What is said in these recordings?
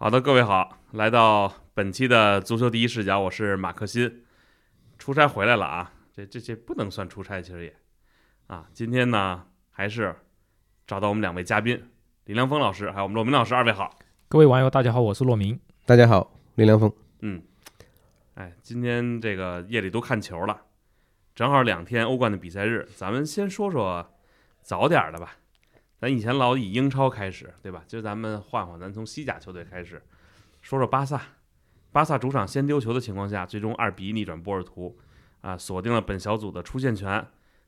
好的，各位好，来到本期的足球第一视角，我是马克新，出差回来了啊，这这这不能算出差，其实也啊，今天呢还是找到我们两位嘉宾李良峰老师，还有我们骆明老师，二位好。各位网友，大家好，我是骆明。大家好，林良峰。嗯，哎，今天这个夜里都看球了，正好两天欧冠的比赛日，咱们先说说早点儿的吧。咱以前老以英超开始，对吧？今儿咱们换换，咱从西甲球队开始，说说巴萨。巴萨主场先丢球的情况下，最终二比一逆转波尔图，啊，锁定了本小组的出线权。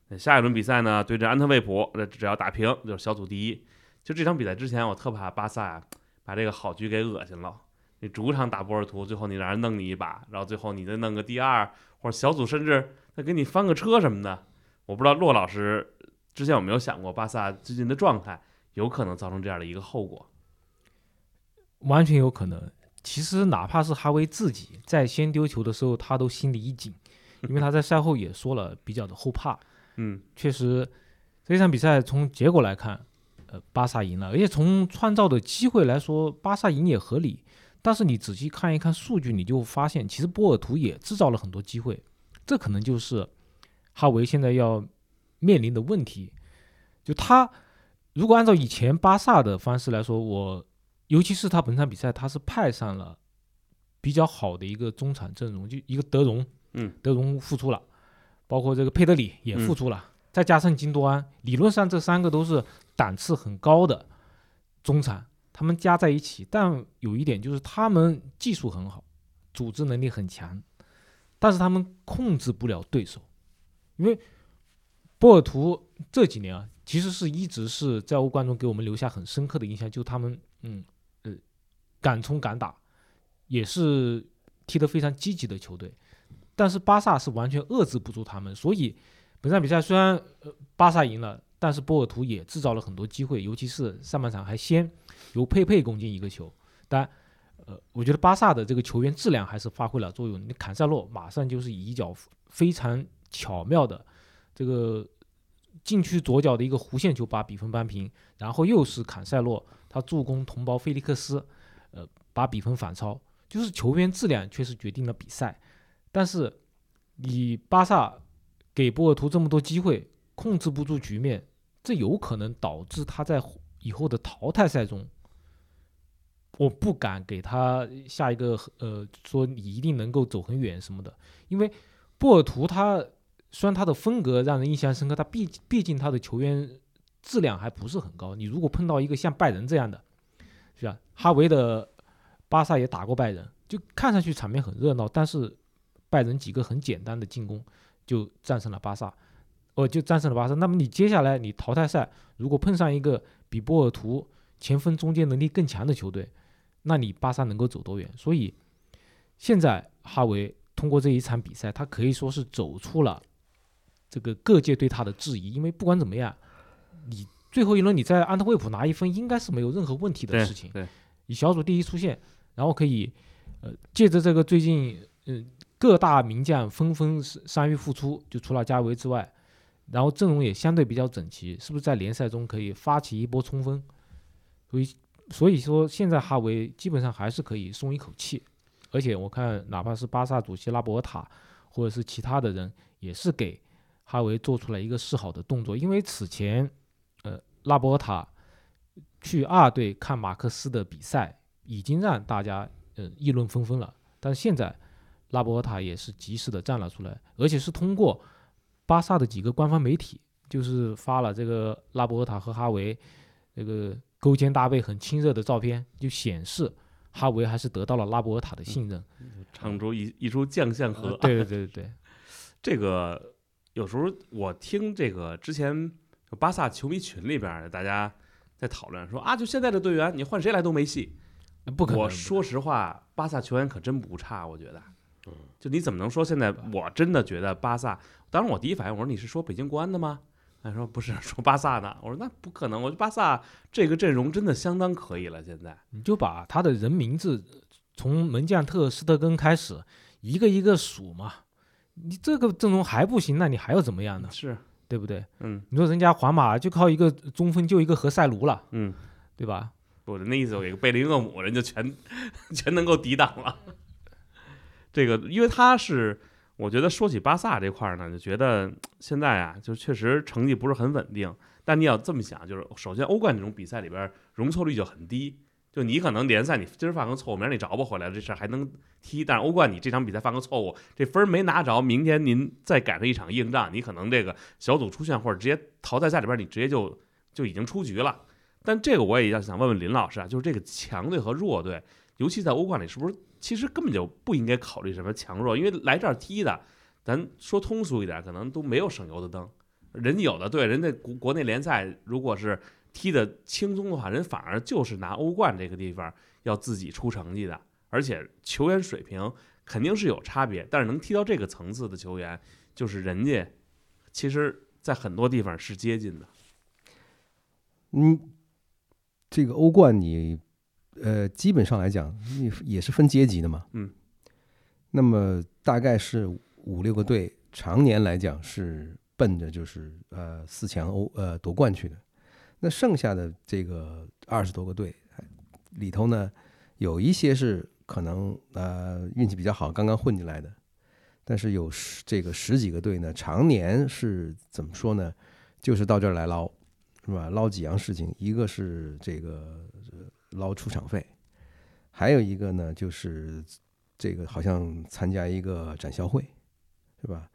那下一轮比赛呢，对阵安特卫普，那只要打平就是小组第一。就这场比赛之前，我特怕巴萨把这个好局给恶心了。你主场打波尔图，最后你让人弄你一把，然后最后你再弄个第二或者小组，甚至再给你翻个车什么的，我不知道骆老师。之前有没有想过巴萨最近的状态有可能造成这样的一个后果？完全有可能。其实哪怕是哈维自己在先丢球的时候，他都心里一紧，因为他在赛后也说了比较的后怕。嗯，确实，这场比赛从结果来看，呃，巴萨赢了，而且从创造的机会来说，巴萨赢也合理。但是你仔细看一看数据，你就发现其实波尔图也制造了很多机会，这可能就是哈维现在要。面临的问题，就他如果按照以前巴萨的方式来说，我尤其是他本场比赛，他是派上了比较好的一个中场阵容，就一个德容，嗯，德容复出了，包括这个佩德里也复出了，再加上金多安，理论上这三个都是档次很高的中场，他们加在一起，但有一点就是他们技术很好，组织能力很强，但是他们控制不了对手，因为。波尔图这几年啊，其实是一直是在欧冠中给我们留下很深刻的印象，就他们，嗯，呃，敢冲敢打，也是踢得非常积极的球队。但是巴萨是完全遏制不住他们，所以本场比赛虽然呃巴萨赢了，但是波尔图也制造了很多机会，尤其是上半场还先由佩佩攻进一个球。但呃，我觉得巴萨的这个球员质量还是发挥了作用。你坎塞洛马上就是以一脚非常巧妙的。这个禁区左脚的一个弧线球把比分扳平，然后又是坎塞洛他助攻同胞菲利克斯，呃，把比分反超。就是球员质量确实决定了比赛，但是你巴萨给波尔图这么多机会，控制不住局面，这有可能导致他在以后的淘汰赛中，我不敢给他下一个呃说你一定能够走很远什么的，因为波尔图他。虽然他的风格让人印象深刻，他毕毕竟他的球员质量还不是很高。你如果碰到一个像拜仁这样的，是吧？哈维的巴萨也打过拜仁，就看上去场面很热闹，但是拜仁几个很简单的进攻就战胜了巴萨，哦，就战胜了巴萨。那么你接下来你淘汰赛如果碰上一个比波尔图前锋中间能力更强的球队，那你巴萨能够走多远？所以现在哈维通过这一场比赛，他可以说是走出了。这个各界对他的质疑，因为不管怎么样，你最后一轮你在安特卫普拿一分，应该是没有任何问题的事情。对，以小组第一出线，然后可以，呃，借着这个最近，嗯，各大名将纷纷伤愈复出，就除了加维之外，然后阵容也相对比较整齐，是不是在联赛中可以发起一波冲锋？所以，所以说现在哈维基本上还是可以松一口气，而且我看哪怕是巴萨主席拉波尔塔，或者是其他的人，也是给。哈维做出了一个示好的动作，因为此前，呃，拉波塔去二队看马克思的比赛，已经让大家呃议论纷纷了。但是现在，拉波塔也是及时的站了出来，而且是通过巴萨的几个官方媒体，就是发了这个拉波塔和哈维这个勾肩搭背很亲热的照片，就显示哈维还是得到了拉波尔塔的信任，唱出一一出将相和。对对对对，这个。有时候我听这个之前巴萨球迷群里边大家在讨论说啊，就现在的队员你换谁来都没戏，不可能。我说实话，巴萨球员可真不差，我觉得。就你怎么能说现在？我真的觉得巴萨，当时我第一反应我说你是说北京国安的吗？他说不是，说巴萨的。我说那不可能，我觉得巴萨这个阵容真的相当可以了。现在你就把他的人名字从门将特斯特根开始一个一个数嘛。你这个阵容还不行，那你还要怎么样呢？是对不对？嗯，你说人家皇马就靠一个中锋就一个何塞卢了，嗯，对吧？我的那意思，我给个贝林厄姆，人家全 全能够抵挡了。这个，因为他是，我觉得说起巴萨这块儿呢，就觉得现在啊，就确实成绩不是很稳定。但你要这么想，就是首先欧冠这种比赛里边容错率就很低，就你可能联赛你今儿犯个错误，明儿你找不回来了，这事儿还能踢。但是欧冠你这场比赛犯个错误，这分儿没拿着，明天您再赶上一场硬仗，你可能这个小组出线或者直接淘汰赛里边你直接就就已经出局了。但这个我也要想问问林老师啊，就是这个强队和弱队，尤其在欧冠里，是不是其实根本就不应该考虑什么强弱？因为来这儿踢的，咱说通俗一点，可能都没有省油的灯。人家有的队，人家国国内联赛如果是踢的轻松的话，人反而就是拿欧冠这个地方要自己出成绩的，而且球员水平肯定是有差别，但是能踢到这个层次的球员，就是人家其实在很多地方是接近的。嗯，这个欧冠你呃基本上来讲，你也是分阶级的嘛。嗯。那么大概是五六个队，常年来讲是。奔着就是呃四强欧呃夺冠去的，那剩下的这个二十多个队里头呢，有一些是可能呃运气比较好，刚刚混进来的，但是有十这个十几个队呢，常年是怎么说呢？就是到这儿来捞，是吧？捞几样事情，一个是这个捞出场费，还有一个呢就是这个好像参加一个展销会，是吧？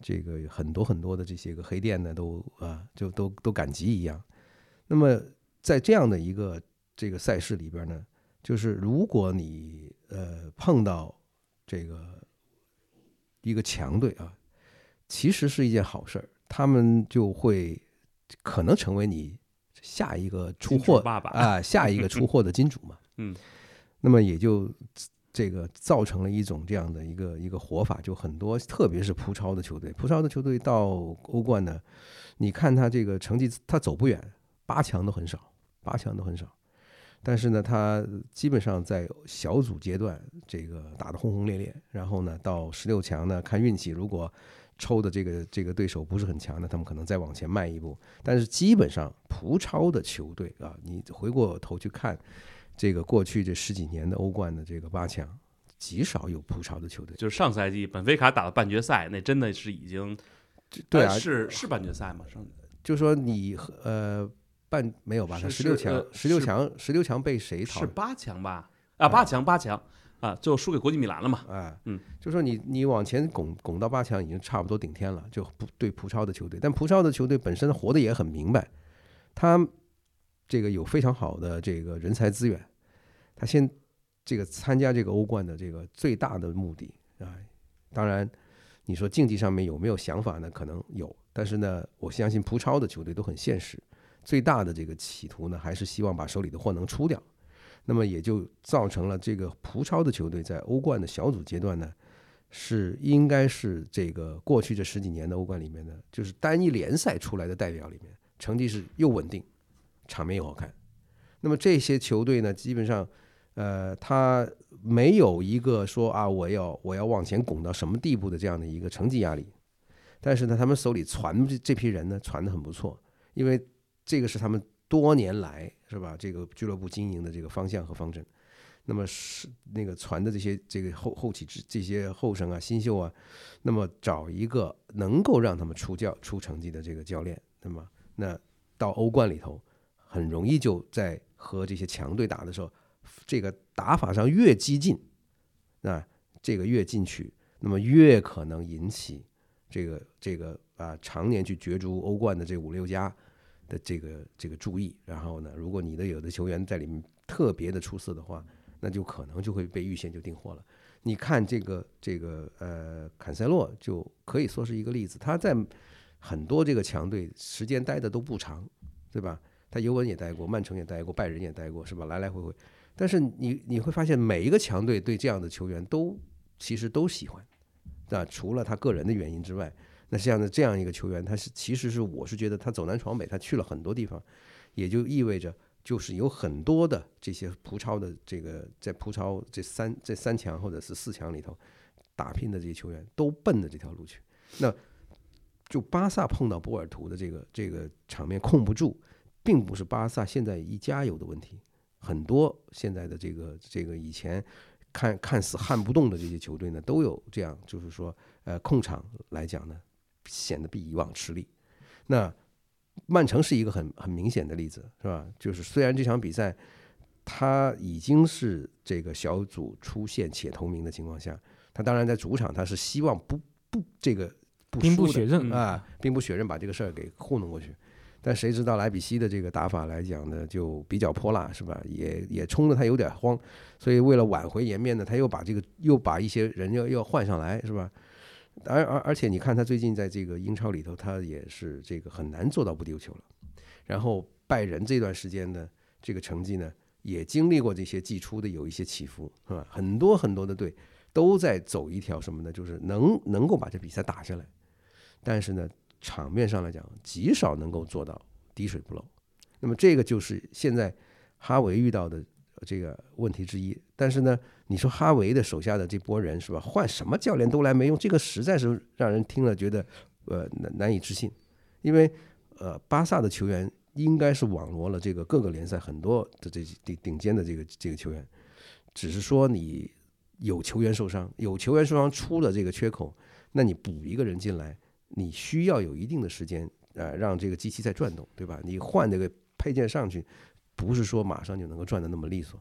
这个很多很多的这些个黑店呢，都啊，就都都赶集一样。那么在这样的一个这个赛事里边呢，就是如果你呃碰到这个一个强队啊，其实是一件好事儿，他们就会可能成为你下一个出货啊，下一个出货的金主嘛。嗯，那么也就。这个造成了一种这样的一个一个活法，就很多，特别是葡超的球队，葡超的球队到欧冠呢，你看他这个成绩，他走不远，八强都很少，八强都很少，但是呢，他基本上在小组阶段这个打得轰轰烈烈，然后呢，到十六强呢，看运气，如果抽的这个这个对手不是很强的，他们可能再往前迈一步，但是基本上葡超的球队啊，你回过头去看。这个过去这十几年的欧冠的这个八强，极少有葡超的球队。就是上赛季本菲卡打到半决赛，那真的是已经，对啊，是是半决赛吗？上，就说你呃半没有吧？他十六强，十六强，十六强被谁淘？是八强吧？啊，八强，八强啊，最后输给国际米兰了嘛？啊，嗯，就说你你往前拱拱到八强已经差不多顶天了，就不对葡超的球队，但葡超的球队本身活得也很明白，他。这个有非常好的这个人才资源，他先这个参加这个欧冠的这个最大的目的啊，当然你说竞技上面有没有想法呢？可能有，但是呢，我相信葡超的球队都很现实，最大的这个企图呢，还是希望把手里的货能出掉。那么也就造成了这个葡超的球队在欧冠的小组阶段呢，是应该是这个过去这十几年的欧冠里面呢，就是单一联赛出来的代表里面，成绩是又稳定。场面又好看，那么这些球队呢，基本上，呃，他没有一个说啊，我要我要往前拱到什么地步的这样的一个成绩压力，但是呢，他们手里传这这批人呢，传的很不错，因为这个是他们多年来是吧，这个俱乐部经营的这个方向和方针。那么是那个传的这些这个后后起之这些后生啊、新秀啊，那么找一个能够让他们出教出成绩的这个教练，那么那到欧冠里头。很容易就在和这些强队打的时候，这个打法上越激进，那这个越进取，那么越可能引起这个这个啊常年去角逐欧冠的这五六家的这个这个注意。然后呢，如果你的有的球员在里面特别的出色的话，那就可能就会被预先就订货了。你看这个这个呃坎塞洛就可以说是一个例子，他在很多这个强队时间待的都不长，对吧？他尤文也待过，曼城也待过，拜仁也待过，是吧？来来回回，但是你你会发现，每一个强队对这样的球员都其实都喜欢，那除了他个人的原因之外，那这样的这样一个球员，他是其实是我是觉得他走南闯北，他去了很多地方，也就意味着就是有很多的这些葡超的这个在葡超这三这三强或者是四强里头打拼的这些球员都奔着这条路去，那就巴萨碰到波尔图的这个这个场面控不住。并不是巴萨现在一家有的问题，很多现在的这个这个以前看看似撼不动的这些球队呢，都有这样，就是说呃控场来讲呢，显得比以往吃力。那曼城是一个很很明显的例子，是吧？就是虽然这场比赛他已经是这个小组出线且同名的情况下，他当然在主场他是希望不不这个不兵不输的血刃嗯啊，兵不血刃把这个事儿给糊弄过去。但谁知道莱比锡的这个打法来讲呢，就比较泼辣，是吧？也也冲得他有点慌，所以为了挽回颜面呢，他又把这个又把一些人要又要换上来，是吧？而而而且你看他最近在这个英超里头，他也是这个很难做到不丢球了。然后拜仁这段时间呢，这个成绩呢，也经历过这些季初的有一些起伏，是吧？很多很多的队都在走一条什么呢？就是能能够把这比赛打下来，但是呢，场面上来讲，极少能够做到滴水不漏。那么这个就是现在哈维遇到的这个问题之一。但是呢，你说哈维的手下的这波人是吧？换什么教练都来没用，这个实在是让人听了觉得呃难难以置信。因为呃，巴萨的球员应该是网罗了这个各个联赛很多的这顶顶尖的这个这个球员，只是说你有球员受伤，有球员受伤出了这个缺口，那你补一个人进来，你需要有一定的时间，呃，让这个机器在转动，对吧？你换这个配件上去，不是说马上就能够转的那么利索。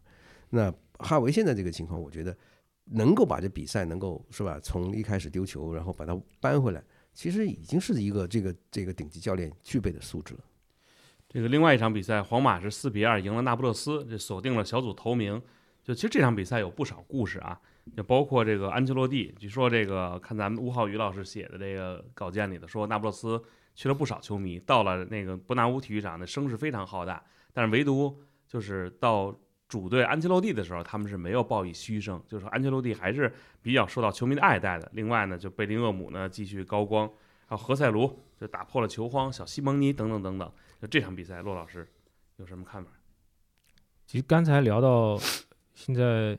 那哈维现在这个情况，我觉得能够把这比赛能够是吧，从一开始丢球，然后把它扳回来，其实已经是一个这个这个顶级教练具备的素质了。这个另外一场比赛，皇马是四比二赢了那不勒斯，这锁定了小组头名。就其实这场比赛有不少故事啊，就包括这个安切洛蒂，据说这个看咱们吴浩宇老师写的这个稿件里的说，那不勒斯去了不少球迷，到了那个伯纳乌体育场，那声势非常浩大，但是唯独就是到主队安切洛蒂的时候，他们是没有报以嘘声，就是说安切洛蒂还是比较受到球迷的爱戴的。另外呢，就贝林厄姆呢继续高光，还有何塞卢就打破了球荒，小西蒙尼等等等等。就这场比赛，骆老师有什么看法？其实刚才聊到现在，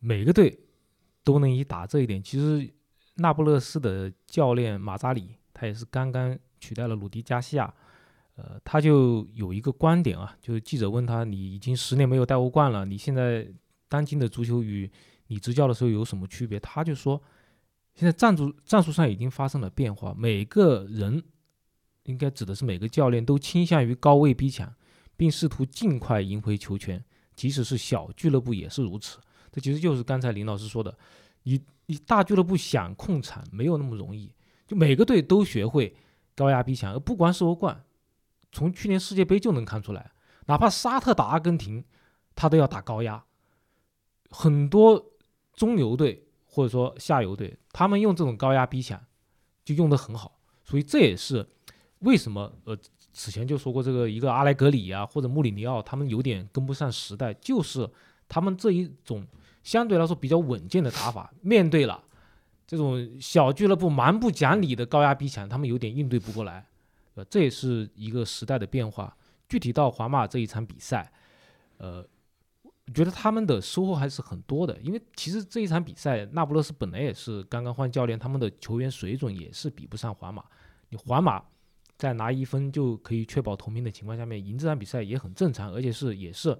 每个队都能以打这一点。其实那不勒斯的教练马扎里，他也是刚刚取代了鲁迪加西亚。呃，他就有一个观点啊，就是记者问他：“你已经十年没有带欧冠了，你现在当今的足球与你执教的时候有什么区别？”他就说：“现在战术战术上已经发生了变化，每个人应该指的是每个教练都倾向于高位逼抢。”并试图尽快赢回球权，即使是小俱乐部也是如此。这其实就是刚才林老师说的，你你大俱乐部想控场没有那么容易，就每个队都学会高压逼抢，而不光是欧冠，从去年世界杯就能看出来，哪怕沙特打阿根廷，他都要打高压。很多中游队或者说下游队，他们用这种高压逼抢就用得很好，所以这也是为什么呃。此前就说过，这个一个阿莱格里啊，或者穆里尼奥，他们有点跟不上时代，就是他们这一种相对来说比较稳健的打法，面对了这种小俱乐部蛮不讲理的高压逼抢，他们有点应对不过来，这也是一个时代的变化。具体到皇马这一场比赛，呃，我觉得他们的收获还是很多的，因为其实这一场比赛，那不勒斯本来也是刚刚换教练，他们的球员水准也是比不上皇马，你皇马。在拿一分就可以确保同名的情况下面，赢这场比赛也很正常，而且是也是，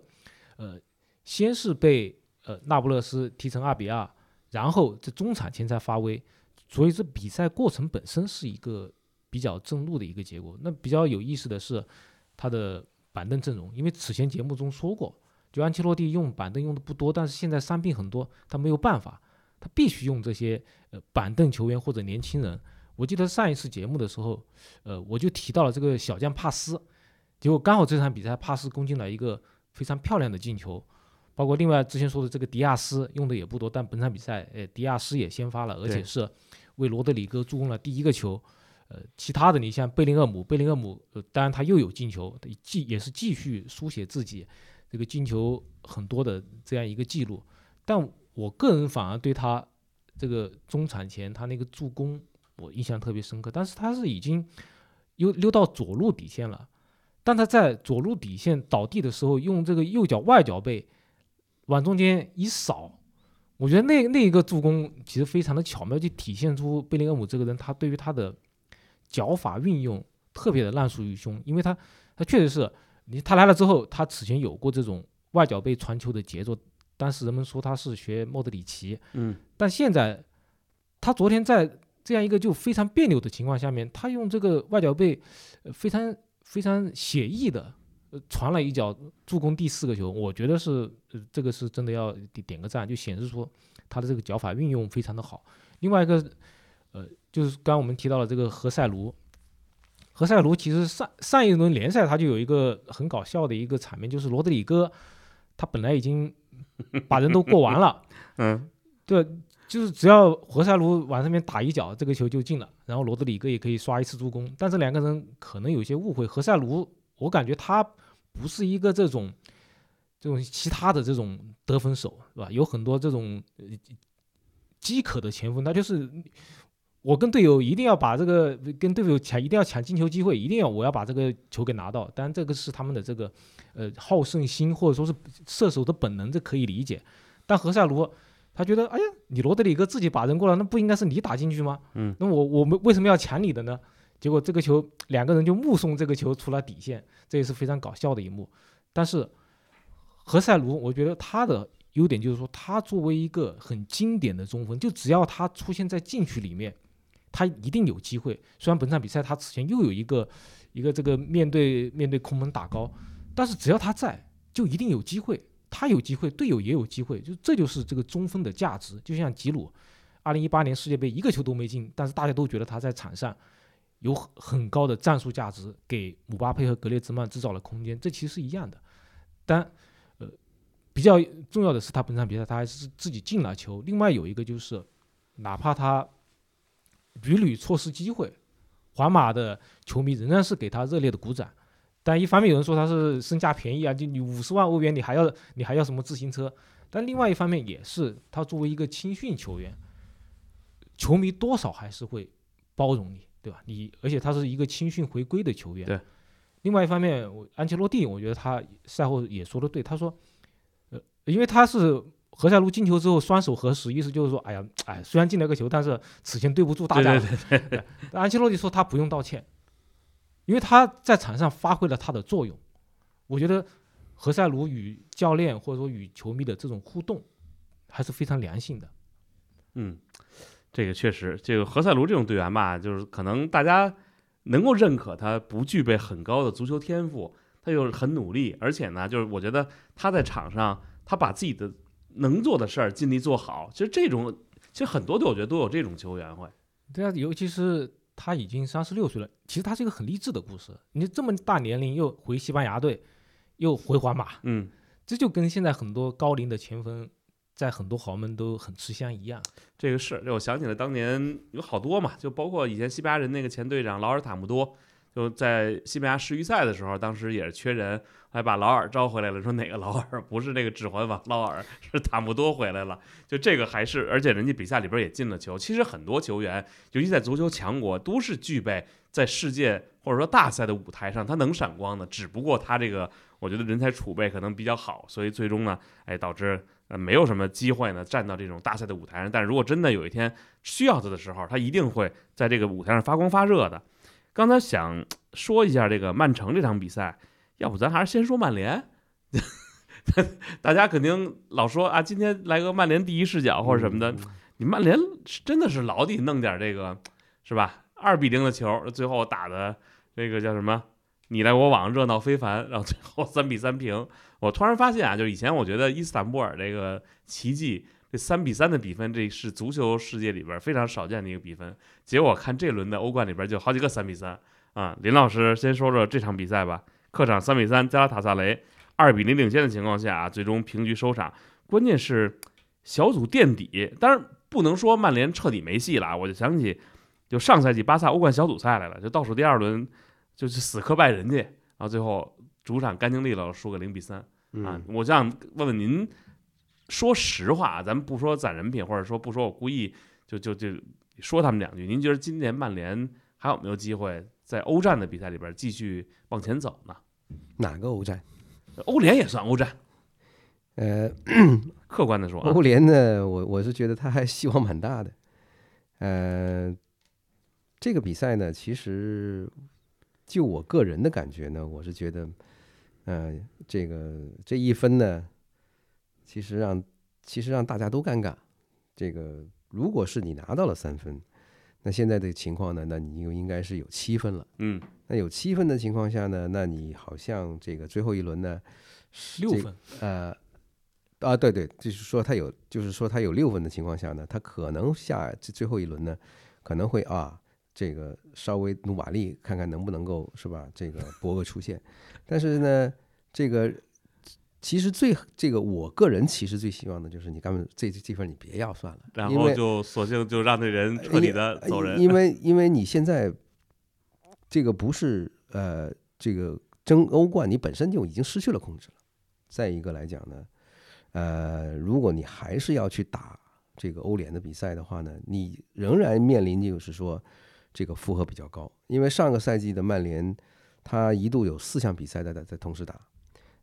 呃，先是被呃那不勒斯踢成二比二，然后在中场前才发威，所以这比赛过程本身是一个比较正路的一个结果。那比较有意思的是他的板凳阵容，因为此前节目中说过，就安切洛蒂用板凳用的不多，但是现在伤病很多，他没有办法，他必须用这些呃板凳球员或者年轻人。我记得上一次节目的时候，呃，我就提到了这个小将帕斯，结果刚好这场比赛帕斯攻进了一个非常漂亮的进球，包括另外之前说的这个迪亚斯用的也不多，但本场比赛，呃，迪亚斯也先发了，而且是为罗德里戈助攻了第一个球，呃，其他的你像贝林厄姆，贝林厄姆，呃，当然他又有进球，继也是继续书写自己这个进球很多的这样一个记录，但我个人反而对他这个中场前他那个助攻。我印象特别深刻，但是他是已经又溜到左路底线了，但他在左路底线倒地的时候，用这个右脚外脚背往中间一扫，我觉得那那一个助攻其实非常的巧妙，就体现出贝林厄姆这个人他对于他的脚法运用特别的烂熟于胸，因为他他确实是你他来了之后，他此前有过这种外脚背传球的节奏。当时人们说他是学莫德里奇，嗯但现在他昨天在这样一个就非常别扭的情况下面，他用这个外脚背，呃非常非常写意的。呃，传了一脚助攻第四个球，我觉得是，呃，这个是真的要点点个赞，就显示出他的这个脚法运用非常的好。另外一个，呃，就是刚刚我们提到了这个何塞卢，何塞卢其实上上一轮联赛他就有一个很搞笑的一个场面，就是罗德里戈他本来已经把人都过完了，嗯对，就是只要何塞卢往上面打一脚，这个球就进了，然后罗德里戈也可以刷一次助攻。但这两个人可能有些误会，何塞卢我感觉他不是一个这种这种其他的这种得分手，是吧？有很多这种呃饥渴的前锋，他就是我跟队友一定要把这个跟队友抢，一定要抢进球机会，一定要我要把这个球给拿到。当然这个是他们的这个呃好胜心或者说是射手的本能，这可以理解。但何塞卢他觉得，哎呀，你罗德里戈自己把人过来，那不应该是你打进去吗？嗯，那我我们为什么要抢你的呢？结果这个球两个人就目送这个球出了底线，这也是非常搞笑的一幕。但是何塞卢，我觉得他的优点就是说，他作为一个很经典的中锋，就只要他出现在禁区里面，他一定有机会。虽然本场比赛他此前又有一个一个这个面对面对空门打高，但是只要他在，就一定有机会。他有机会，队友也有机会，就这就是这个中锋的价值。就像吉鲁，二零一八年世界杯一个球都没进，但是大家都觉得他在场上有很很高的战术价值，给姆巴佩和格列兹曼制造了空间，这其实是一样的。但呃，比较重要的是他本场比赛他还是自己进了球。另外有一个就是，哪怕他屡屡错失机会，皇马的球迷仍然是给他热烈的鼓掌。但一方面有人说他是身价便宜啊，就你五十万欧元你还要你还要什么自行车？但另外一方面也是他作为一个青训球员，球迷多少还是会包容你，对吧？你而且他是一个青训回归的球员。对。另外一方面，我安切洛蒂，我觉得他赛后也说的对，他说，呃，因为他是何塞卢进球之后双手合十，意思就是说，哎呀，哎，虽然进了个球，但是此前对不住大家。对对对对。但安切洛蒂说他不用道歉，因为他在场上发挥了他的作用。我觉得何塞卢与教练或者说与球迷的这种互动还是非常良性的。嗯，这个确实，这个何塞卢这种队员吧，就是可能大家能够认可他不具备很高的足球天赋，他又很努力，而且呢，就是我觉得他在场上他把自己的能做的事儿尽力做好。其实这种，其实很多队我觉得都有这种球员会。对啊，尤其是他已经三十六岁了，其实他是一个很励志的故事。你这么大年龄又回西班牙队，又回皇马，嗯，这就跟现在很多高龄的前锋在很多豪门都很吃香一样。这个是，这我想起了当年有好多嘛，就包括以前西班牙人那个前队长劳尔塔姆多，就在西班牙世预赛的时候，当时也是缺人，还把劳尔招回来了，说哪个劳尔不是那个指环王劳尔，是塔姆多回来了，就这个还是，而且人家比赛里边也进了球。其实很多球员，尤其在足球强国，都是具备在世界或者说大赛的舞台上他能闪光的，只不过他这个我觉得人才储备可能比较好，所以最终呢，哎导致。呃，没有什么机会呢，站到这种大赛的舞台上。但是如果真的有一天需要他的时候，他一定会在这个舞台上发光发热的。刚才想说一下这个曼城这场比赛，要不咱还是先说曼联。大家肯定老说啊，今天来个曼联第一视角或者什么的。你曼联真的是老得弄点这个，是吧？二比零的球，最后打的这个叫什么？你来我往，热闹非凡，然后最后三比三平。我突然发现啊，就是以前我觉得伊斯坦布尔这个奇迹，这三比三的比分，这是足球世界里边非常少见的一个比分。结果看这轮的欧冠里边就好几个三比三啊。林老师先说说这场比赛吧，客场三比三，加拉塔萨雷二比零领先的情况下啊，最终平局收场。关键是小组垫底，当然不能说曼联彻底没戏了。我就想起，就上赛季巴萨欧冠小组赛来了，就倒数第二轮。就是死磕拜仁去，然后最后主场干净利落输个零比三啊！我想问问您，说实话，咱们不说攒人品，或者说不说我故意就就就说他们两句，您觉得今年曼联还有没有机会在欧战的比赛里边继续往前走呢？哪个欧战？欧联也算欧战。呃，客观的说，欧联呢，我我是觉得他还希望蛮大的。呃，这个比赛呢，其实。就我个人的感觉呢，我是觉得呃，这个这一分呢，其实让其实让大家都尴尬。这个如果是你拿到了三分，那现在的情况呢，那你又应该是有七分了。嗯，那有七分的情况下呢，那你好像这个最后一轮呢，这六分，呃，啊，对对，就是说他有，就是说他有六分的情况下呢，他可能下这最后一轮呢，可能会啊，这个稍微努把力，看看能不能够是吧？这个博个出线。但是呢，这个其实最这个我个人其实最希望的就是你根本这这份你别要算了，然后就索性就让那人彻底的走人。因为因为你现在这个不是呃这个争欧冠，你本身就已经失去了控制了。再一个来讲呢，呃，如果你还是要去打这个欧联的比赛的话呢，你仍然面临就是说这个负荷比较高，因为上个赛季的曼联，他一度有四项比赛在在在同时打，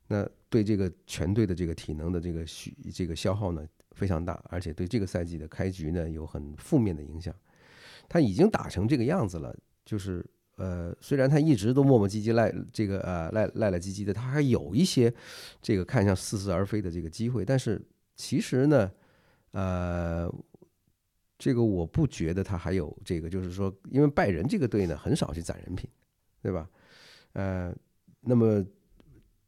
那对这个全队的这个体能的这个需这个消耗呢非常大，而且对这个赛季的开局呢有很负面的影响。他已经打成这个样子了，就是呃，虽然他一直都磨磨唧唧赖这个呃赖赖赖唧唧的，他还有一些这个看向似是而非的这个机会，但是其实呢，呃，这个我不觉得他还有这个，就是说，因为拜仁这个队呢很少去攒人品，对吧？呃，那么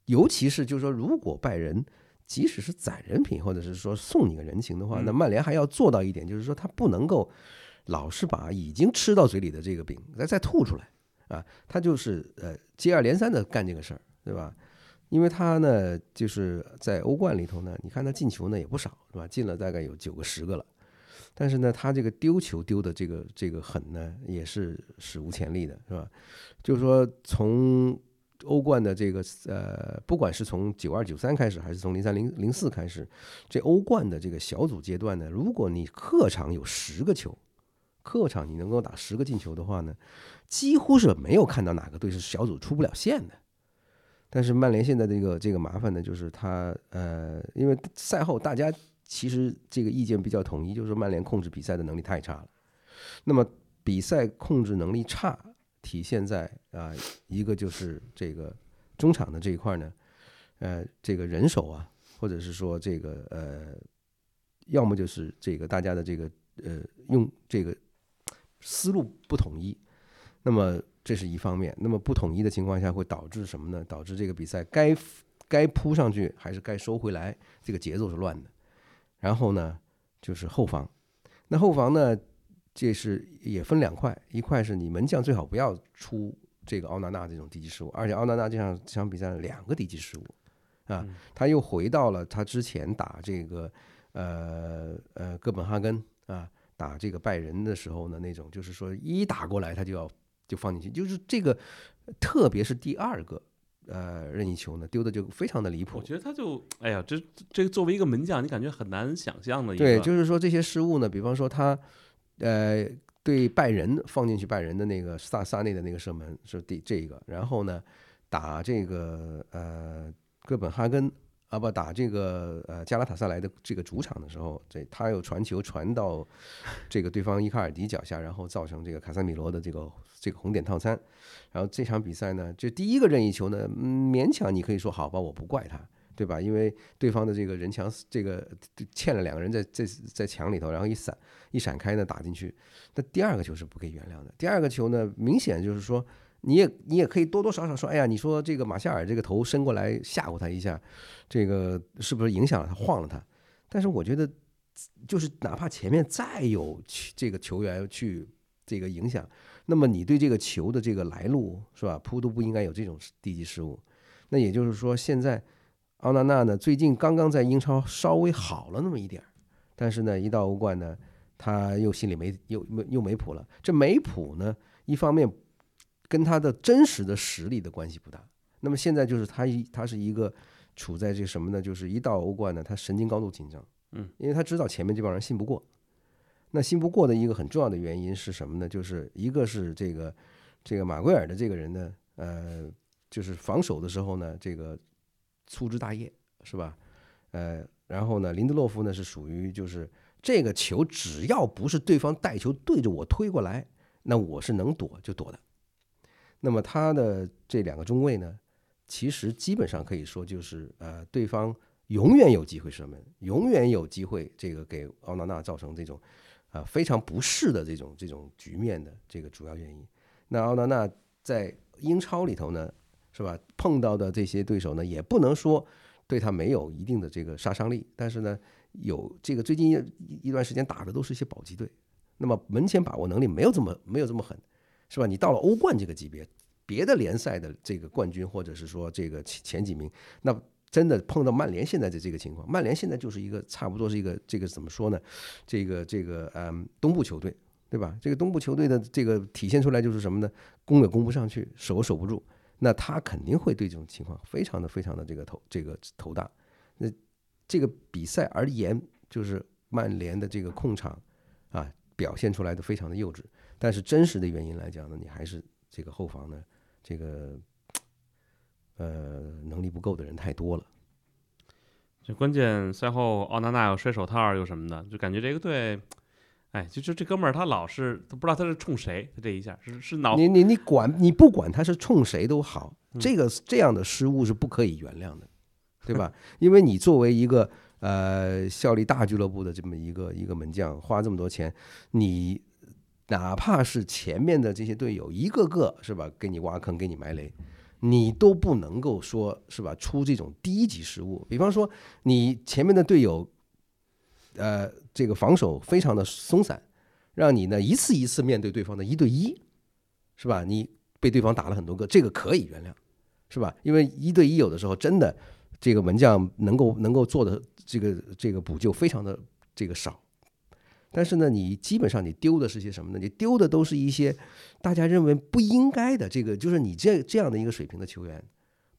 尤其是就是说，如果拜仁即使是攒人品，或者是说送你个人情的话，嗯那曼联还要做到一点，就是说他不能够老是把已经吃到嘴里的这个饼再再吐出来啊，他就是呃接二连三的干这个事儿，对吧？因为他呢，就是在欧冠里头呢，你看他进球呢也不少，是吧？进了大概有九个十个了，但是呢，他这个丢球丢的这个这个狠呢，也是史无前例的，是吧？就是说从欧冠的这个呃，不管是从九二九三开始，还是从零三零零四开始，这欧冠的这个小组阶段呢，如果你客场有十个球，客场你能够打十个进球的话呢，几乎是没有看到哪个队是小组出不了线的。但是曼联现在这个这个麻烦呢，就是他呃，因为赛后大家其实这个意见比较统一，就是曼联控制比赛的能力太差了。那么比赛控制能力差，体现在啊、一个就是这个中场的这一块呢，呃，这个人手啊，或者是说这个呃，要么就是这个大家的这个呃用这个思路不统一，那么这是一方面。那么不统一的情况下，会导致什么呢？导致这个比赛该该扑上去还是该收回来，这个节奏是乱的。然后呢，就是后防，那后防呢，这是也分两块，一块是你门将最好不要出这个奥纳纳这种低级失误，而且奥纳纳这场这场比赛两个低级失误啊嗯，他又回到了他之前打这个呃呃哥本哈根啊，打这个拜仁的时候呢，那种就是说一打过来他就要就放进去，就是这个，特别是第二个呃任意球呢，丢的就非常的离谱我。觉得他就，哎呀，这这个作为一个门将，你感觉很难想象的一个，对，就是说这些失误呢，比方说他呃对拜仁放进去拜仁的那个萨萨内的那个射门是第这个，然后呢打这个呃哥本哈根啊不打这个呃加拉塔萨莱的这个主场的时候，这他又传球传到这个对方伊卡尔迪脚下，然后造成这个卡塞米罗的这个这个红点套餐。然后这场比赛呢，这第一个任意球呢，嗯，勉强你可以说好吧，我不怪他，对吧？因为对方的这个人墙这个欠了两个人在在在墙里头，然后一闪一闪开呢打进去。那第二个球是不可以原谅的。第二个球呢，明显就是说，你也你也可以多多少少说，哎呀，你说这个马夏尔这个头伸过来吓唬他一下，这个是不是影响了他晃了他？但是我觉得，就是哪怕前面再有这个球员去这个影响，那么你对这个球的这个来路是吧，扑都不应该有这种低级失误。那也就是说，现在奥纳纳呢，最近刚刚在英超稍微好了那么一点儿，但是呢，一到欧冠呢，他又心里没又没又没谱了。这没谱呢，一方面跟他的真实的实力的关系不大。那么现在就是他一他是一个处在这个什么呢？就是一到欧冠呢，他神经高度紧张，嗯，因为他知道前面这帮人信不过。那信不过的一个很重要的原因是什么呢？就是一个是这个这个马圭尔的这个人呢，呃，就是防守的时候呢，这个粗枝大叶是吧？呃，然后呢，林德洛夫呢是属于就是这个球只要不是对方带球对着我推过来，那我是能躲就躲的。那么他的这两个中卫呢，其实基本上可以说就是呃，对方永远有机会射门，永远有机会这个给奥纳纳造成这种啊、非常不适的这种这种局面的这个主要原因。那奥纳纳在英超里头呢，是吧？碰到的这些对手呢，也不能说对他没有一定的这个杀伤力，但是呢，有这个最近一一段时间打的都是一些保级队，那么门前把握能力没有这么没有这么狠，是吧？你到了欧冠这个级别，别的联赛的这个冠军或者是说这个前几名，那真的碰到曼联现在的这个情况，曼联现在就是一个差不多是一个这个怎么说呢？这个这个嗯，东部球队。对吧？这个东部球队的这个体现出来就是什么呢？攻也攻不上去，守也守不住，那他肯定会对这种情况非常的非常的这个头这个头大。那这个比赛而言，就是曼联的这个控场啊表现出来的非常的幼稚，但是真实的原因来讲呢，你还是这个后防呢这个呃能力不够的人太多了。这关键赛后奥纳纳又摔手套又什么的，就感觉这个队，哎，就就这哥们儿他老是都不知道他是冲谁，他这一下是是脑你你你管你不管他是冲谁都好，嗯这个这样的失误是不可以原谅的，对吧？因为你作为一个呃效力大俱乐部的这么一个一个门将，花这么多钱，你哪怕是前面的这些队友一个个是吧，给你挖坑，给你埋雷。你都不能够说是吧？出这种低级失误，比方说你前面的队友，呃，这个防守非常的松散，让你呢一次一次面对对方的一对一，是吧？你被对方打了很多个，这个可以原谅，是吧？因为一对一有的时候真的这个门将能够能够做的这个这个补救非常的这个少，但是呢，你基本上你丢的是些什么呢？你丢的都是一些大家认为不应该的，这个就是你这这样的一个水平的球员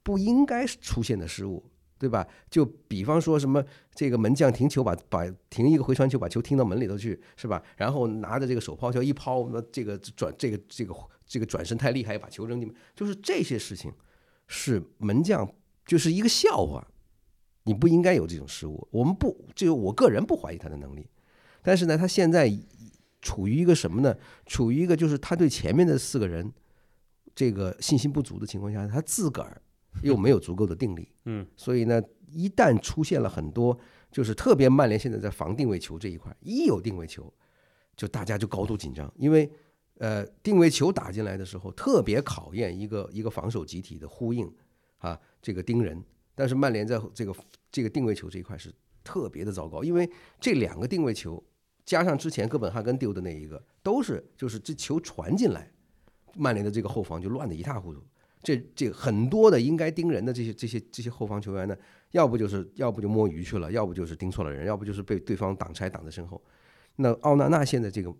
不应该出现的失误。对吧？就比方说什么这个门将停球把把停一个回传球把球停到门里头去，是吧？然后拿着这个手抛球一抛，那这个转这个这个这个转身太厉害，把球扔进门，就是这些事情是门将就是一个笑话，你不应该有这种失误。我们不，就我个人不怀疑他的能力，但是呢，他现在处于一个什么呢？处于一个就是他对前面的四个人这个信心不足的情况下，他自个儿又没有足够的定力。嗯，所以呢，一旦出现了很多，就是特别曼联现在在防定位球这一块，一有定位球，就大家就高度紧张，因为呃，定位球打进来的时候，特别考验一个一个防守集体的呼应啊，这个盯人。但是曼联在这个这个定位球这一块是特别的糟糕，因为这两个定位球加上之前哥本哈根丢的那一个，都是就是这球传进来，曼联的这个后防就乱得一塌糊涂。这这很多的应该盯人的这些这些这些后防球员呢，要不就是要不就摸鱼去了，要不就是盯错了人，要不就是被对方挡拆挡在身后。那奥纳纳现在这个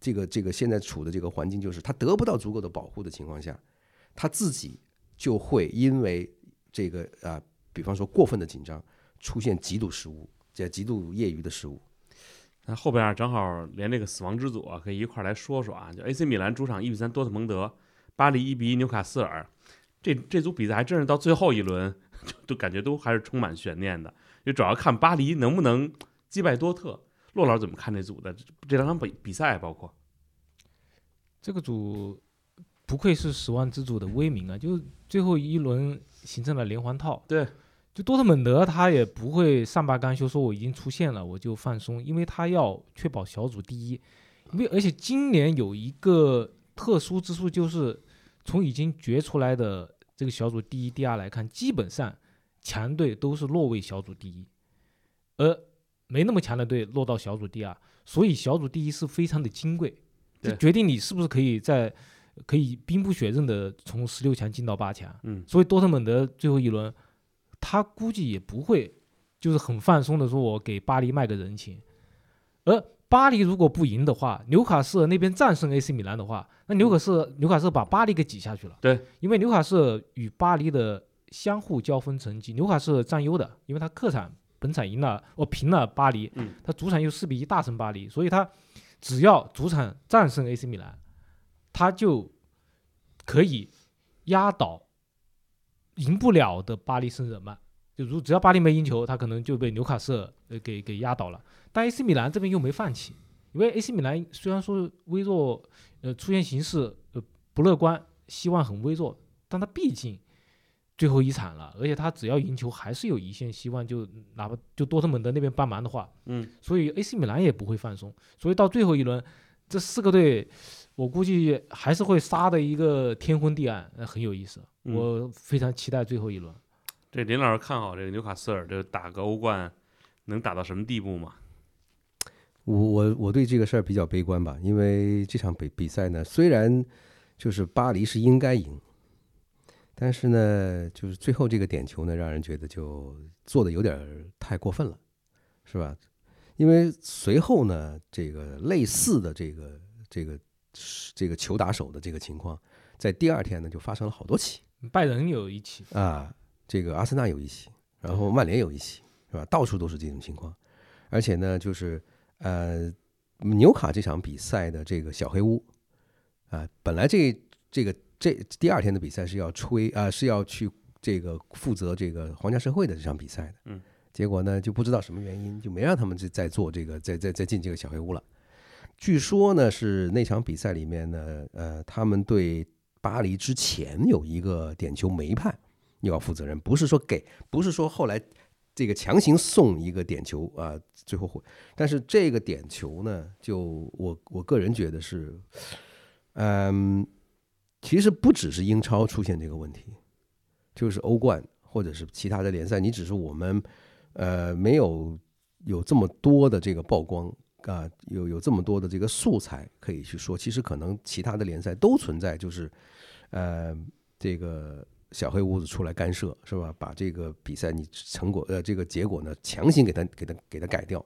这个这个现在处的这个环境，就是他得不到足够的保护的情况下，他自己就会因为这个啊，比方说过分的紧张，出现极度失误，这极度业余的失误。那后边儿正好连这个死亡之组啊，可以一块来说说啊。就 AC 米兰主场一比三多特蒙德，巴黎一比一纽卡斯尔，这这组比赛还真是到最后一轮，就就感觉都还是充满悬念的。就主要看巴黎能不能击败多特。骆老师怎么看这组的这这两场比比赛？包括这个组不愧是十万之组的威名啊！就最后一轮形成了连环套。对，就多特蒙德他也不会善罢甘休，说我已经出现了我就放松，因为他要确保小组第一。因为而且今年有一个特殊之处，就是从已经决出来的这个小组第一、第二来看，基本上强队都是落位小组第一，而没那么强的队落到小组第二，所以小组第一是非常的金贵，就决定你是不是可以在可以兵不血刃的从十六强进到八强。嗯，所以多特蒙德最后一轮，他估计也不会就是很放松的说，我给巴黎卖个人情。而巴黎如果不赢的话，纽卡斯尔那边战胜 AC 米兰的话，那纽卡斯尔纽卡斯尔把巴黎给挤下去了。对，因为纽卡斯尔与巴黎的相互交锋成绩，纽卡斯尔占优的，因为他客场本场赢了，哦平了巴黎，嗯，他主场又四比一大胜巴黎，所以他只要主场战胜 AC 米兰，他就可以压倒赢不了的巴黎圣日耳曼。就如只要巴黎没赢球，他可能就被纽卡斯尔呃给给压倒了。但 AC 米兰这边又没放弃，因为 AC 米兰虽然说微弱，呃出现形势呃不乐观，希望很微弱，但他毕竟最后一场了，而且他只要赢球还是有一线希望，就哪怕就多特蒙德那边帮忙的话，嗯，所以 AC 米兰也不会放松，所以到最后一轮，这四个队我估计还是会杀的一个天昏地暗，呃很有意思，嗯我非常期待最后一轮。这林老师看好这个纽卡斯尔这个打个欧冠能打到什么地步吗？我我我对这个事儿比较悲观吧，因为这场比比赛呢，虽然就是巴黎是应该赢，但是呢，就是最后这个点球呢，让人觉得就做的有点太过分了，是吧？因为随后呢，这个类似的这个这个这个球打手的这个情况，在第二天呢就发生了好多起拜仁有一起，啊，这个阿森纳有一起，然后曼联有一起，是吧？到处都是这种情况，而且呢，就是呃，纽卡这场比赛的这个小黑屋啊，本来这这个这第二天的比赛是要吹啊、是要去这个负责这个皇家社会的这场比赛的，嗯，结果呢就不知道什么原因就没让他们再再做这个再再再进这个小黑屋了。据说呢是那场比赛里面呢，呃，他们对巴黎之前有一个点球没判，又要负责任，不是说给，不是说后来这个强行送一个点球啊、最后会，但是这个点球呢，就我我个人觉得是，嗯，其实不只是英超出现这个问题，就是欧冠或者是其他的联赛，你只是我们呃没有有这么多的这个曝光啊，有有这么多的这个素材可以去说，其实可能其他的联赛都存在，就是呃这个小黑屋子出来干涉是吧？把这个比赛你成果呃这个结果呢强行给它给它给它改掉，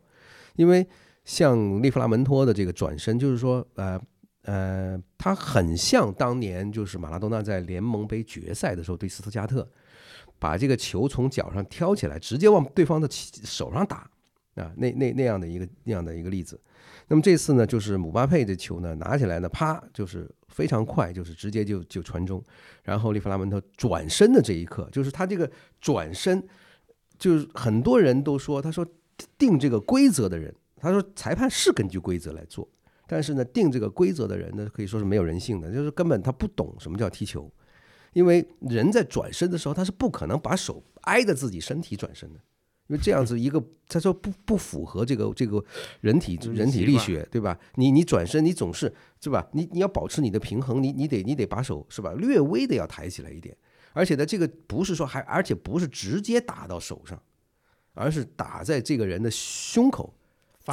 因为像利弗拉门托的这个转身，就是说呃。呃，他很像当年就是马拉多纳在联盟杯决赛的时候对斯图加特，把这个球从脚上挑起来，直接往对方的手上打啊，那那那样的一个那样的一个例子。那么这次呢，就是姆巴佩这球呢拿起来呢，啪，就是非常快，就是直接就就传中，然后利弗拉门托转身的这一刻，就是他这个转身，就是很多人都说，他说定这个规则的人，他说裁判是根据规则来做。但是呢，定这个规则的人呢，可以说是没有人性的，就是根本他不懂什么叫踢球，因为人在转身的时候，他是不可能把手挨着自己身体转身的，因为这样子一个他说不不符合这个这个人体人体力学，对吧？你你转身，你总是是吧？你你要保持你的平衡，你你得你得把手是吧？略微的要抬起来一点，而且呢，这个不是说还而且不是直接打到手上，而是打在这个人的胸口。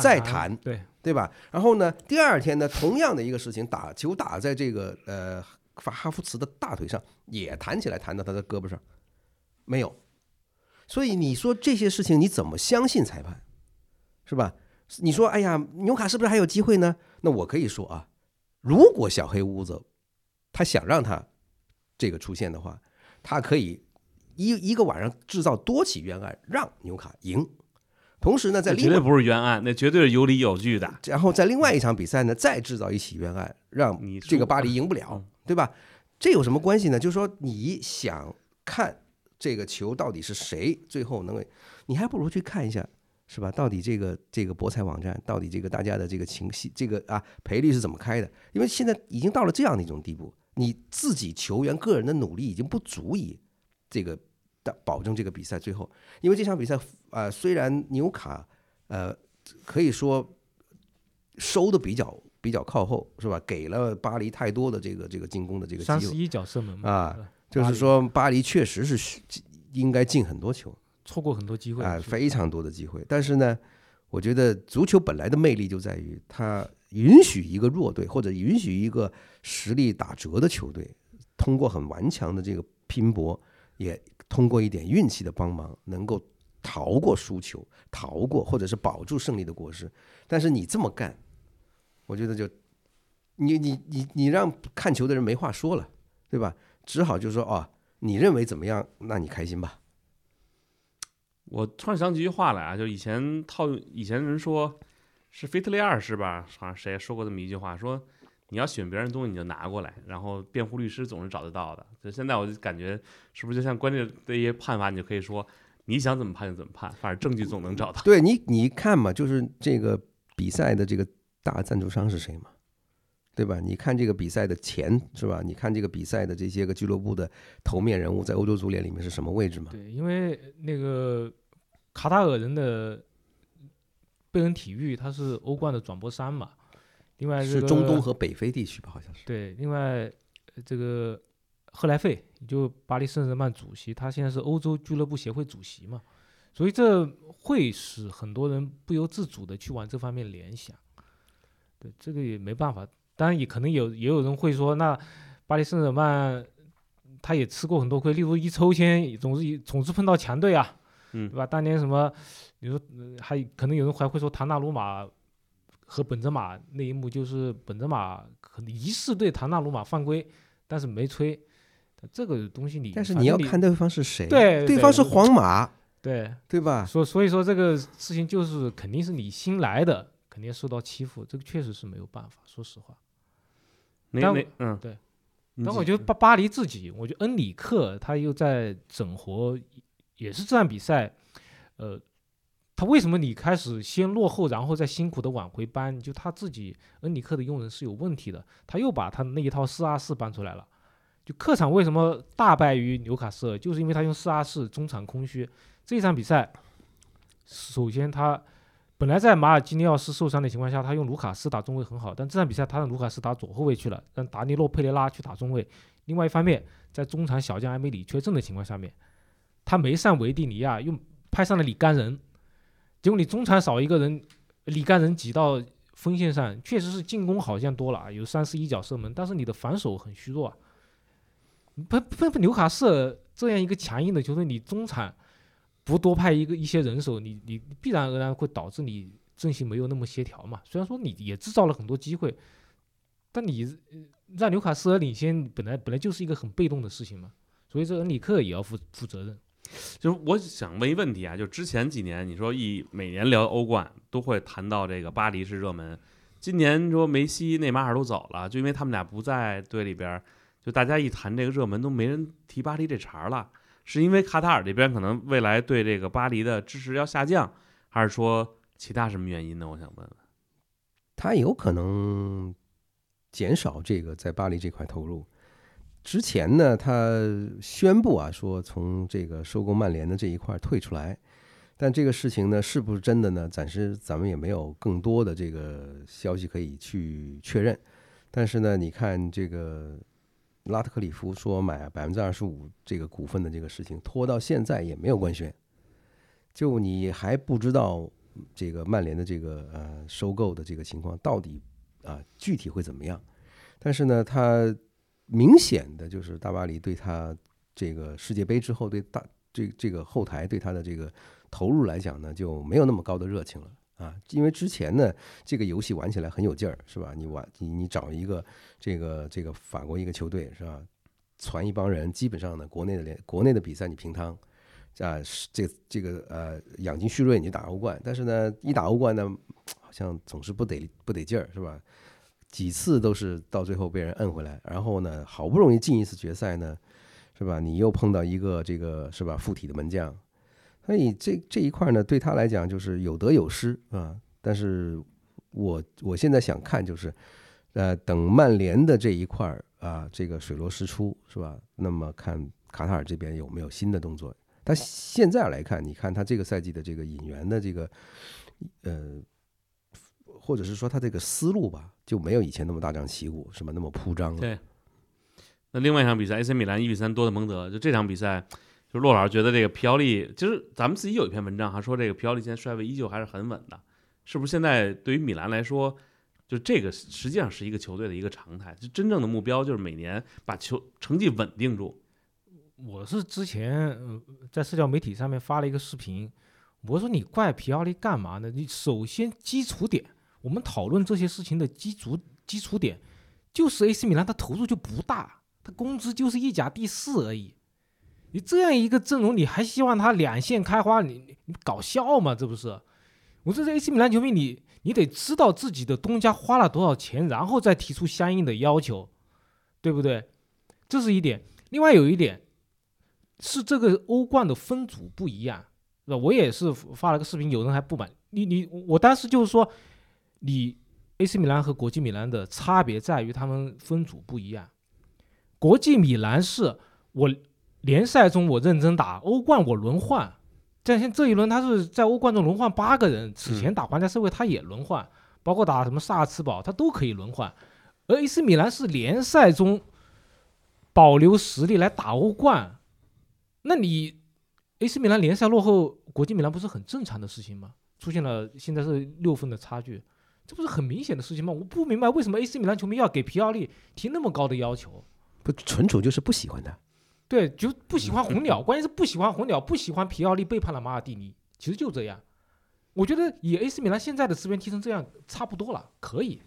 再弹对，对吧？然后呢，第二天呢，同样的一个事情，打球打在这个呃法哈弗茨的大腿上，也弹起来，弹到他的胳膊上，没有。所以你说这些事情，你怎么相信裁判？是吧？你说，哎呀，纽卡是不是还有机会呢？那我可以说啊，如果小黑屋子他想让他这个出现的话，他可以一一个晚上制造多起冤案，让纽卡赢。同时呢，在绝对不是冤案，那绝对是有理有据的。然后在另外一场比赛呢，再制造一起冤案，让你这个巴黎赢不了嗯，对吧？这有什么关系呢？就是说，你想看这个球到底是谁最后能够，你还不如去看一下，是吧？到底这个这个博彩网站，到底这个大家的这个情绪，这个啊赔率是怎么开的？因为现在已经到了这样的一种地步，你自己球员个人的努力已经不足以这个的保证这个比赛最后，因为这场比赛呃虽然纽卡呃可以说收的比较比较靠后，是吧？给了巴黎太多的这个这个进攻的这个机会三十一脚射门，啊就是说巴黎确实是需应该进很多球错过很多机会啊，是非常多的机会。但是呢，我觉得足球本来的魅力就在于它允许一个弱队或者允许一个实力打折的球队，通过很顽强的这个拼搏，也通过一点运气的帮忙，能够逃过输球，逃过或者是保住胜利的果实。但是你这么干，我觉得就你你你你让看球的人没话说了，对吧？只好就说哦，你认为怎么样？那你开心吧。我突然想起一句话来啊，就以前套用以前人说是腓特烈二世吧，好像谁说过这么一句话，说你要选别人的东西你就拿过来，然后辩护律师总是找得到的。就现在我就感觉是不是就像关键的一些判罚，你就可以说你想怎么判就怎么判，反正证据总能找到。对你，你看嘛，就是这个比赛的这个大赞助商是谁嘛？对吧？你看这个比赛的前是吧？你看这个比赛的这些个俱乐部的头面人物在欧洲足联里面是什么位置嘛？对，因为那个卡塔尔人的贝恩体育，它是欧冠的转播商嘛。另外这个是中东和北非地区吧？好像是。对，另外呃这个赫莱费，也就巴黎圣日耳曼主席，他现在是欧洲俱乐部协会主席嘛，所以这会使很多人不由自主的去往这方面联想。对，这个也没办法。当然也可能有也有人会说，那巴黎圣日耳曼他也吃过很多亏，例如一抽签总是总是碰到强队啊，嗯对吧？当年什么，你说呃还可能有人还会说唐纳鲁马和本泽马那一幕，就是本泽马可能疑似对唐纳鲁马犯规，但是没吹。这个东西你，但是你要看对方是谁，对对对方是皇马，对，对吧？所所以说这个事情就是肯定是你新来的，肯定受到欺负，这个确实是没有办法，说实话。但那那嗯，对但我觉得巴巴黎自己，我觉得恩里克他又在整活，也是这场比赛，呃，他为什么你开始先落后，然后再辛苦的往回搬？就他自己恩里克的用人是有问题的，他又把他那一套四二四搬出来了。就客场为什么大败于纽卡斯尔，就是因为他用四二四中场空虚。这一场比赛，首先他本来在马尔基尼奥斯受伤的情况下，他用卢卡斯打中卫很好，但这场比赛他让卢卡斯打左后卫去了，让达尼洛佩雷拉去打中卫。另外一方面，在中场小将埃梅里缺阵的情况下面，他没上维蒂尼亚，又派上了里甘人，结果你中场少一个人，里甘人挤到锋线上，确实是进攻好像多了啊，有三十一脚射门，但是你的防守很虚弱啊。不不不，纽卡斯这样一个强硬的球队，你中场不多派一个一些人手，你你必然而然会导致你阵型没有那么协调嘛。虽然说你也制造了很多机会，但你让纽卡斯尔领先，本来本来就是一个很被动的事情嘛。所以这恩里克也要负负责任。就是我想问一问题啊，就之前几年你说一每年聊欧冠都会谈到这个巴黎是热门，今年说梅西、内马尔都走了，就因为他们俩不在队里边，就大家一谈这个热门都没人提巴黎这茬儿了，是因为卡塔尔这边可能未来对这个巴黎的支持要下降，还是说其他什么原因呢？我想问问。他有可能减少这个在巴黎这块投入。之前呢，他宣布啊说从这个收购曼联的这一块退出来，但这个事情呢是不是真的呢？暂时咱们也没有更多的这个消息可以去确认。但是呢，你看这个拉特克里夫说买百分之二十五这个股份的这个事情拖到现在也没有官宣，就你还不知道这个曼联的这个呃收购的这个情况到底啊具体会怎么样。但是呢，他明显的就是大巴黎对他这个世界杯之后对大这这个后台对他的这个投入来讲呢，就没有那么高的热情了啊。因为之前呢，这个游戏玩起来很有劲儿，是吧？你玩你你找一个这个这个法国一个球队是吧？传一帮人，基本上呢，国内的联国内的比赛你平汤。啊，是这这个呃养精蓄锐，你就打欧冠，但是呢，一打欧冠呢，好像总是不得不得劲儿，是吧？几次都是到最后被人摁回来，然后呢，好不容易进一次决赛呢，是吧？你又碰到一个这个是吧附体的门将，所以这这一块呢，对他来讲就是有得有失啊。但是我我现在想看就是，呃，等曼联的这一块啊，这个水落石出是吧？那么看卡塔尔这边有没有新的动作。但现在来看，你看他这个赛季的这个引援的这个，呃，或者是说他这个思路吧，就没有以前那么大张旗鼓，什么那么铺张了。对那另外一场比赛，AC 米兰一比三多特蒙德，就这场比赛，就骆老师觉得这个皮奥利，其实咱们自己有一篇文章还说这个皮奥利现在帅位依旧还是很稳的，是不是？现在对于米兰来说，就这个实际上是一个球队的一个常态，就真正的目标就是每年把球成绩稳定住。我是之前呃在社交媒体上面发了一个视频，我说你怪皮奥利干嘛呢？你首先基础点，我们讨论这些事情的基础基础点，就是 AC 米兰他投入就不大，他工资就是意甲第四而已。你这样一个阵容，你还希望他两线开花？你你搞笑吗？这不是？我这是 AC 米兰球迷，你你得知道自己的东家花了多少钱，然后再提出相应的要求，对不对？这是一点。另外有一点。是这个欧冠的分组不一样，是吧？我也是发了个视频，有人还不满你你我当时就是说，你 AC 米兰和国际米兰的差别在于他们分组不一样。国际米兰是我联赛中我认真打，欧冠我轮换。但现这一轮他是在欧冠中轮换八个人，此前打皇家社会他也轮换，包括打什么萨尔茨堡他都可以轮换。而 AC 米兰是联赛中保留实力来打欧冠，那你 AC 米兰联赛落后国际米兰不是很正常的事情吗？出现了现在是六分的差距，这不是很明显的事情吗？我不明白为什么 AC 米兰球迷要给皮奥利提那么高的要求。不纯属就是不喜欢他。对，就不喜欢红鸟，关键是不喜欢红鸟，不喜欢皮奥利背叛了马尔蒂尼，其实就这样。我觉得以 AC 米兰现在的资源踢成这样差不多了，可以。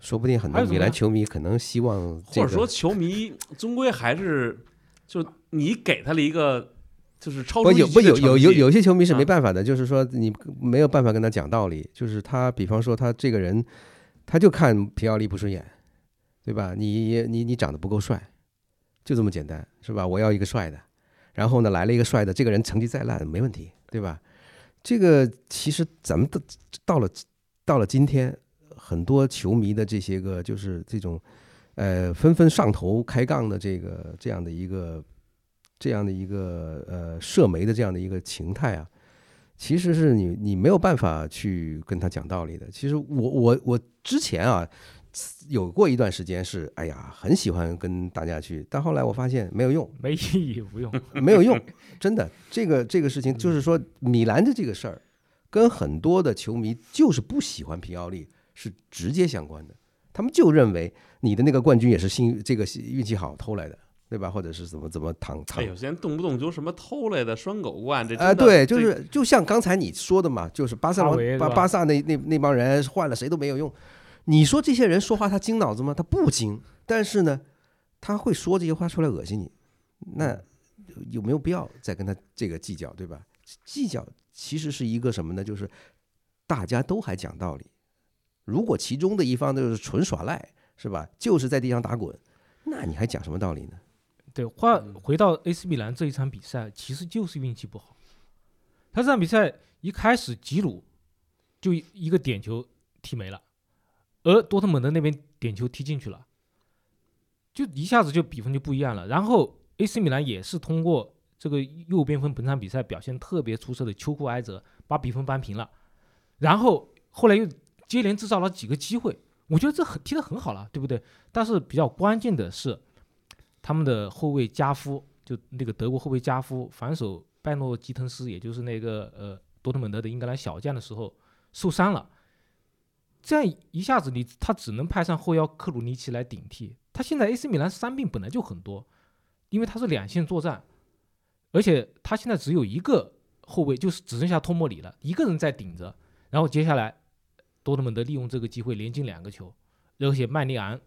说不定很多米兰球迷可能希望，或者说球迷终归还是就你给他了一个就是超出有不有有有有些球迷是啊没办法的，就是说你没有办法跟他讲道理，就是他比方说他这个人，他就看皮奥利不顺眼，对吧？你你你长得不够帅，就这么简单，是吧？我要一个帅的，然后呢来了一个帅的，这个人成绩再烂没问题，对吧？这个其实咱们到到了到了今天，很多球迷的这些个就是这种，呃，纷纷上头开杠的这个这样的一个这样的一个呃社媒的这样的一个情态啊，其实是你你没有办法去跟他讲道理的。其实我我我之前啊有过一段时间是哎呀很喜欢跟大家去，但后来我发现没有用，没意义，不用。没有用，真的，这个这个事情就是说，米兰的这个事儿，跟很多的球迷就是不喜欢皮奥利是直接相关的。他们就认为你的那个冠军也是幸这个运气好偷来的，对吧？或者是怎么怎么躺哎，躺有些人动不动就什么偷来的拴狗冠，这啊、真的对，就是就像刚才你说的嘛，就是巴萨哈王维是吧巴巴萨那那那帮人换了谁都没有用。你说这些人说话他精脑子吗？他不精，但是呢，他会说这些话出来恶心你，那有没有必要再跟他这个计较，对吧？计较其实是一个什么呢？就是大家都还讲道理，如果其中的一方就是纯耍赖，是吧？就是在地上打滚，那你还讲什么道理呢？对，话回到 AC 米兰这一场比赛，其实就是运气不好。他这场比赛一开始吉鲁就一一个点球踢没了，而多特蒙德那边点球踢进去了，就一下子就比分就不一样了。然后 AC 米兰也是通过这个右边锋本场比赛表现特别出色的丘库埃泽把比分扳平了，然后后来又接连制造了几个机会，我觉得这很踢得很好了，对不对？但是比较关键的是。他们的后卫加夫，就那个德国后卫加夫，防守拜诺基滕斯，也就是那个呃多特蒙德的英格兰小将的时候受伤了，这样一下子你他只能派上后腰克鲁尼奇来顶替。他现在 AC 米兰伤病本来就很多，因为他是两线作战，而且他现在只有一个后卫，就是只剩下托莫里了，一个人在顶着。然后接下来多特蒙德利用这个机会连进两个球，而且曼尼昂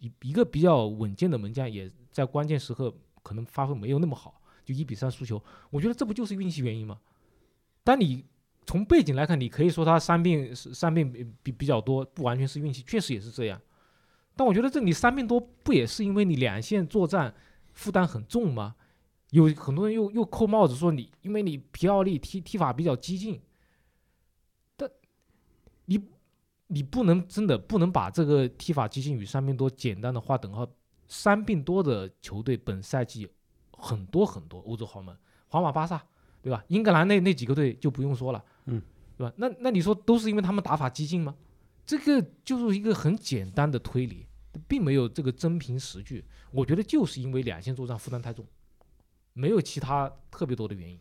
一一个比较稳健的门将也。在关键时刻可能发挥没有那么好，就一比三输球。我觉得这不就是运气原因吗？当你从背景来看，你可以说他伤病伤病比比较多，不完全是运气，确实也是这样。但我觉得这你伤病多，不也是因为你两线作战负担很重吗？有很多人又又扣帽子说你，因为你皮奥利踢踢法比较激进，但你你不能真的不能把这个踢法激进与伤病多简单的划等号。伤病多的球队本赛季很多很多，欧洲豪门，皇马、巴萨，对吧？英格兰那那几个队就不用说了，嗯，对吧？那那你说都是因为他们打法激进吗？这个就是一个很简单的推理，并没有这个真凭实据。我觉得就是因为两线作战负担太重，没有其他特别多的原因。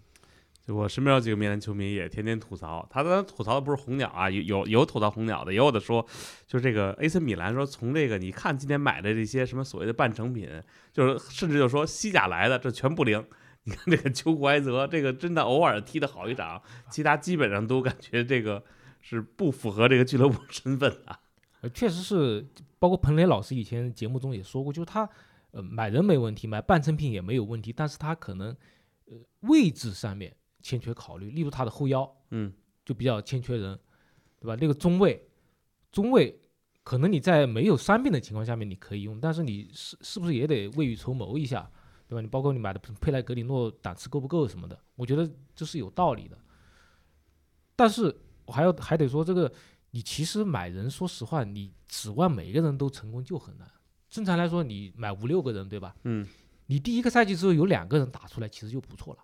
就我身边有几个米兰球迷也天天吐槽，他当然吐槽的不是红鸟啊，有有有吐槽红鸟的，也有的说，就是这个 AC 米兰说从这个你看今天买的这些什么所谓的半成品，就是甚至就说西甲来的这全不灵。你看这个丘库埃泽，这个真的偶尔踢得好一场，其他基本上都感觉这个是不符合这个俱乐部身份的。呃，确实是，包括彭磊老师以前节目中也说过，就是他呃买人没问题，买半成品也没有问题，但是他可能呃位置上面。欠缺考虑，例如他的后腰，嗯，就比较欠缺人，对吧？那个中卫，中卫可能你在没有伤病的情况下面你可以用，但是你是是不是也得未雨绸缪一下，对吧？你包括你买的佩莱格里诺档次够不够什么的，我觉得这是有道理的。但是我还要还得说，这个你其实买人，说实话，你指望每个人都成功就很难。正常来说，你买五六个人，对吧？嗯，你第一个赛季之后有两个人打出来，其实就不错了。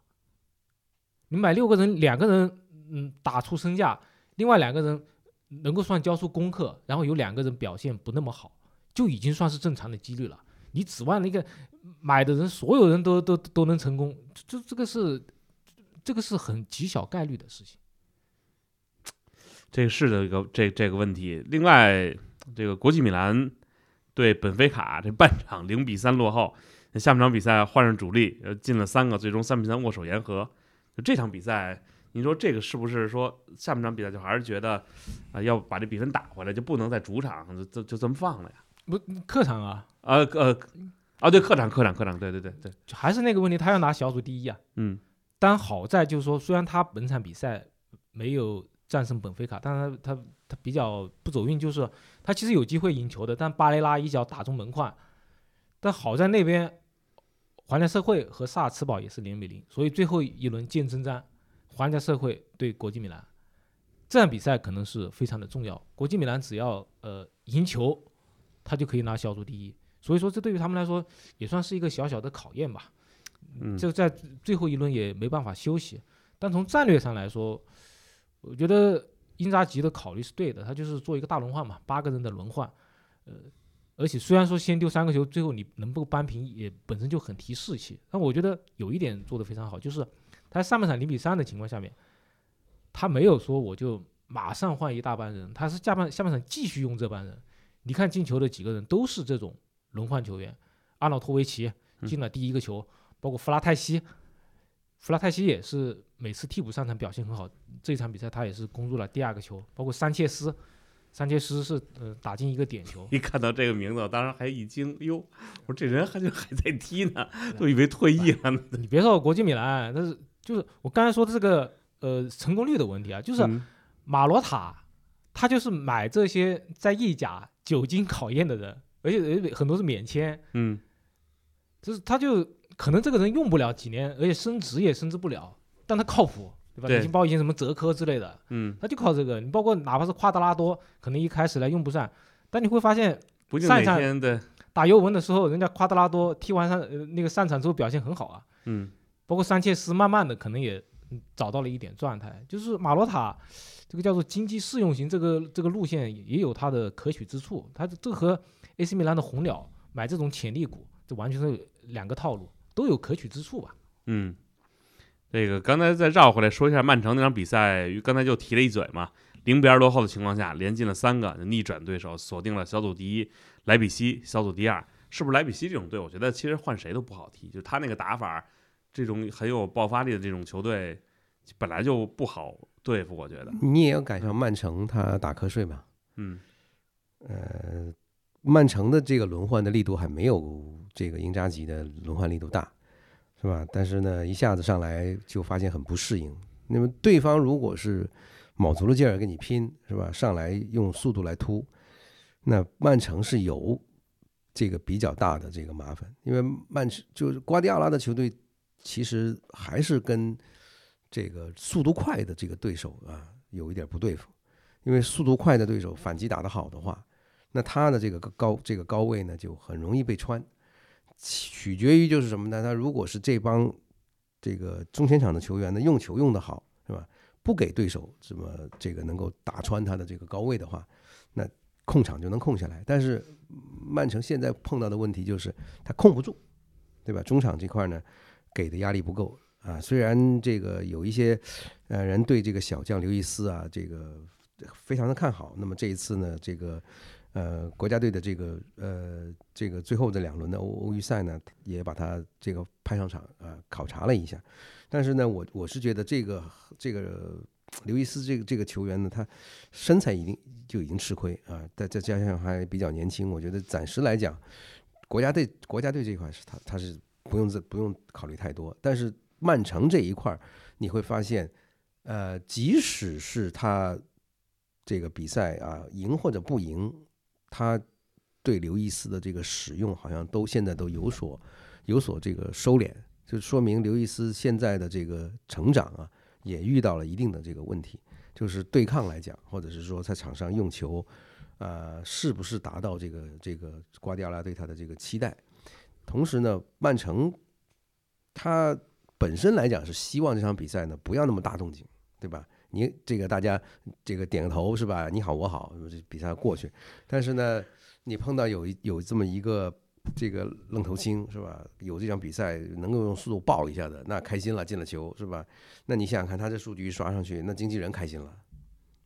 你买六个人，两个人嗯打出身价，另外两个人能够算交出功课，然后有两个人表现不那么好，就已经算是正常的几率了。你指望那个买的人所有人都都都能成功，这这个是这个是很极小概率的事情。这个是的一个这这个问题。另外，这个国际米兰对本菲卡这半场零比三落后，下半场比赛换上主力，呃，进了三个，最终三比三握手言和。就这场比赛，您说这个是不是说下半场比赛就还是觉得啊、要把这比分打回来，就不能在主场就就就这么放了呀？不，客场啊，呃呃啊，对，客场客场客场，对对对对，就还是那个问题，他要拿小组第一啊。嗯但好在就是说，虽然他本场比赛没有战胜本菲卡，但是他他他比较不走运，就是他其实有机会赢球的，但巴雷拉一脚打中门框。但好在那边皇家社会和萨尔茨堡也是零比零，所以最后一轮见真章，皇家社会对国际米兰这场比赛可能是非常的重要。国际米兰只要呃赢球，他就可以拿小组第一，所以说这对于他们来说也算是一个小小的考验吧。嗯，就在最后一轮也没办法休息。但从战略上来说，我觉得英扎吉的考虑是对的，他就是做一个大轮换嘛，八个人的轮换，呃，而且虽然说先丢三个球，最后你能够扳平，也本身就很提士气。但我觉得有一点做得非常好，就是他上半场零比三的情况下面，他没有说我就马上换一大班人，他是下半下半场继续用这班人。你看进球的几个人都是这种轮换球员，阿瑙托维奇进了第一个球。包括弗拉泰西，弗拉泰西也是每次替补上场表现很好，这一场比赛他也是攻入了第二个球。包括桑切斯，桑切斯是呃打进一个点球。一看到这个名字，我当时还一惊，哟，我说这人还就还在踢呢，都以为退役了呢。你别说国际米兰，但是就是我刚才说的这个呃成功率的问题啊，就是嗯马罗塔，他就是买这些在意甲久经考验的人，而且而且很多是免签，嗯就是他就可能这个人用不了几年，而且升职也升职不了，但他靠谱，对吧？对你包括以前什么泽科之类的，嗯，他就靠这个。你包括哪怕是夸德拉多，可能一开始来用不上，但你会发现不上一场对，打尤文的时候，人家夸德拉多踢完上呃那个上场之后表现很好啊。嗯包括桑切斯，慢慢的可能也嗯找到了一点状态。就是马罗塔这个叫做经济适用型这个这个路线也有它的可取之处。它这和 AC 米兰的红鸟买这种潜力股，这完全是两个套路，都有可取之处吧。嗯，这个刚才再绕回来说一下曼城那场比赛，刚才就提了一嘴嘛，零比二落后的情况下，连进了三个，逆转对手，锁定了小组第一。莱比锡小组第二，是不是莱比锡这种队？我觉得其实换谁都不好踢，就他那个打法，这种很有爆发力的这种球队，本来就不好对付，我觉得。你也要赶上曼城他打瞌睡嘛。嗯呃，曼城的这个轮换的力度还没有这个英扎吉的轮换力度大，是吧？但是呢，一下子上来就发现很不适应。那么对方如果是卯足了劲儿跟你拼，是吧？上来用速度来突，那曼城是有这个比较大的这个麻烦，因为曼城就是瓜迪奥拉的球队，其实还是跟这个速度快的这个对手啊有一点不对付。因为速度快的对手反击打得好的话，那他的这个高这个高位呢就很容易被穿，取决于就是什么呢？他如果是这帮这个中前场的球员呢用球用得好，是吧？不给对手什么这个能够打穿他的这个高位的话，那控场就能控下来。但是曼城现在碰到的问题就是他控不住，对吧？中场这块呢给的压力不够啊。虽然这个有一些呃人对这个小将刘易斯啊这个非常的看好，那么这一次呢这个。呃，国家队的这个呃，这个最后这两轮的欧欧预赛呢，也把他这个派上场啊、考察了一下。但是呢，我我是觉得这个这个刘易斯这个这个球员呢，他身材已经就已经吃亏啊，再再加上还比较年轻，我觉得暂时来讲，国家队国家队这一块是他他是不用这不用考虑太多。但是曼城这一块，你会发现，呃，即使是他这个比赛啊赢或者不赢。他对刘易斯的这个使用好像都现在都有所有所这个收敛，就说明刘易斯现在的这个成长啊，也遇到了一定的这个问题。就是对抗来讲，或者是说在场上用球，呃，是不是达到这个这个瓜迪奥拉对他的这个期待？同时呢，曼城他本身来讲是希望这场比赛呢不要那么大动静，对吧？你这个大家这个点个头是吧？你好我好，这比赛过去。但是呢，你碰到有一有这么一个这个愣头青是吧？有这场比赛能够用速度爆一下的，那开心了，进了球是吧？那你想想看，他这数据一刷上去，那经纪人开心了。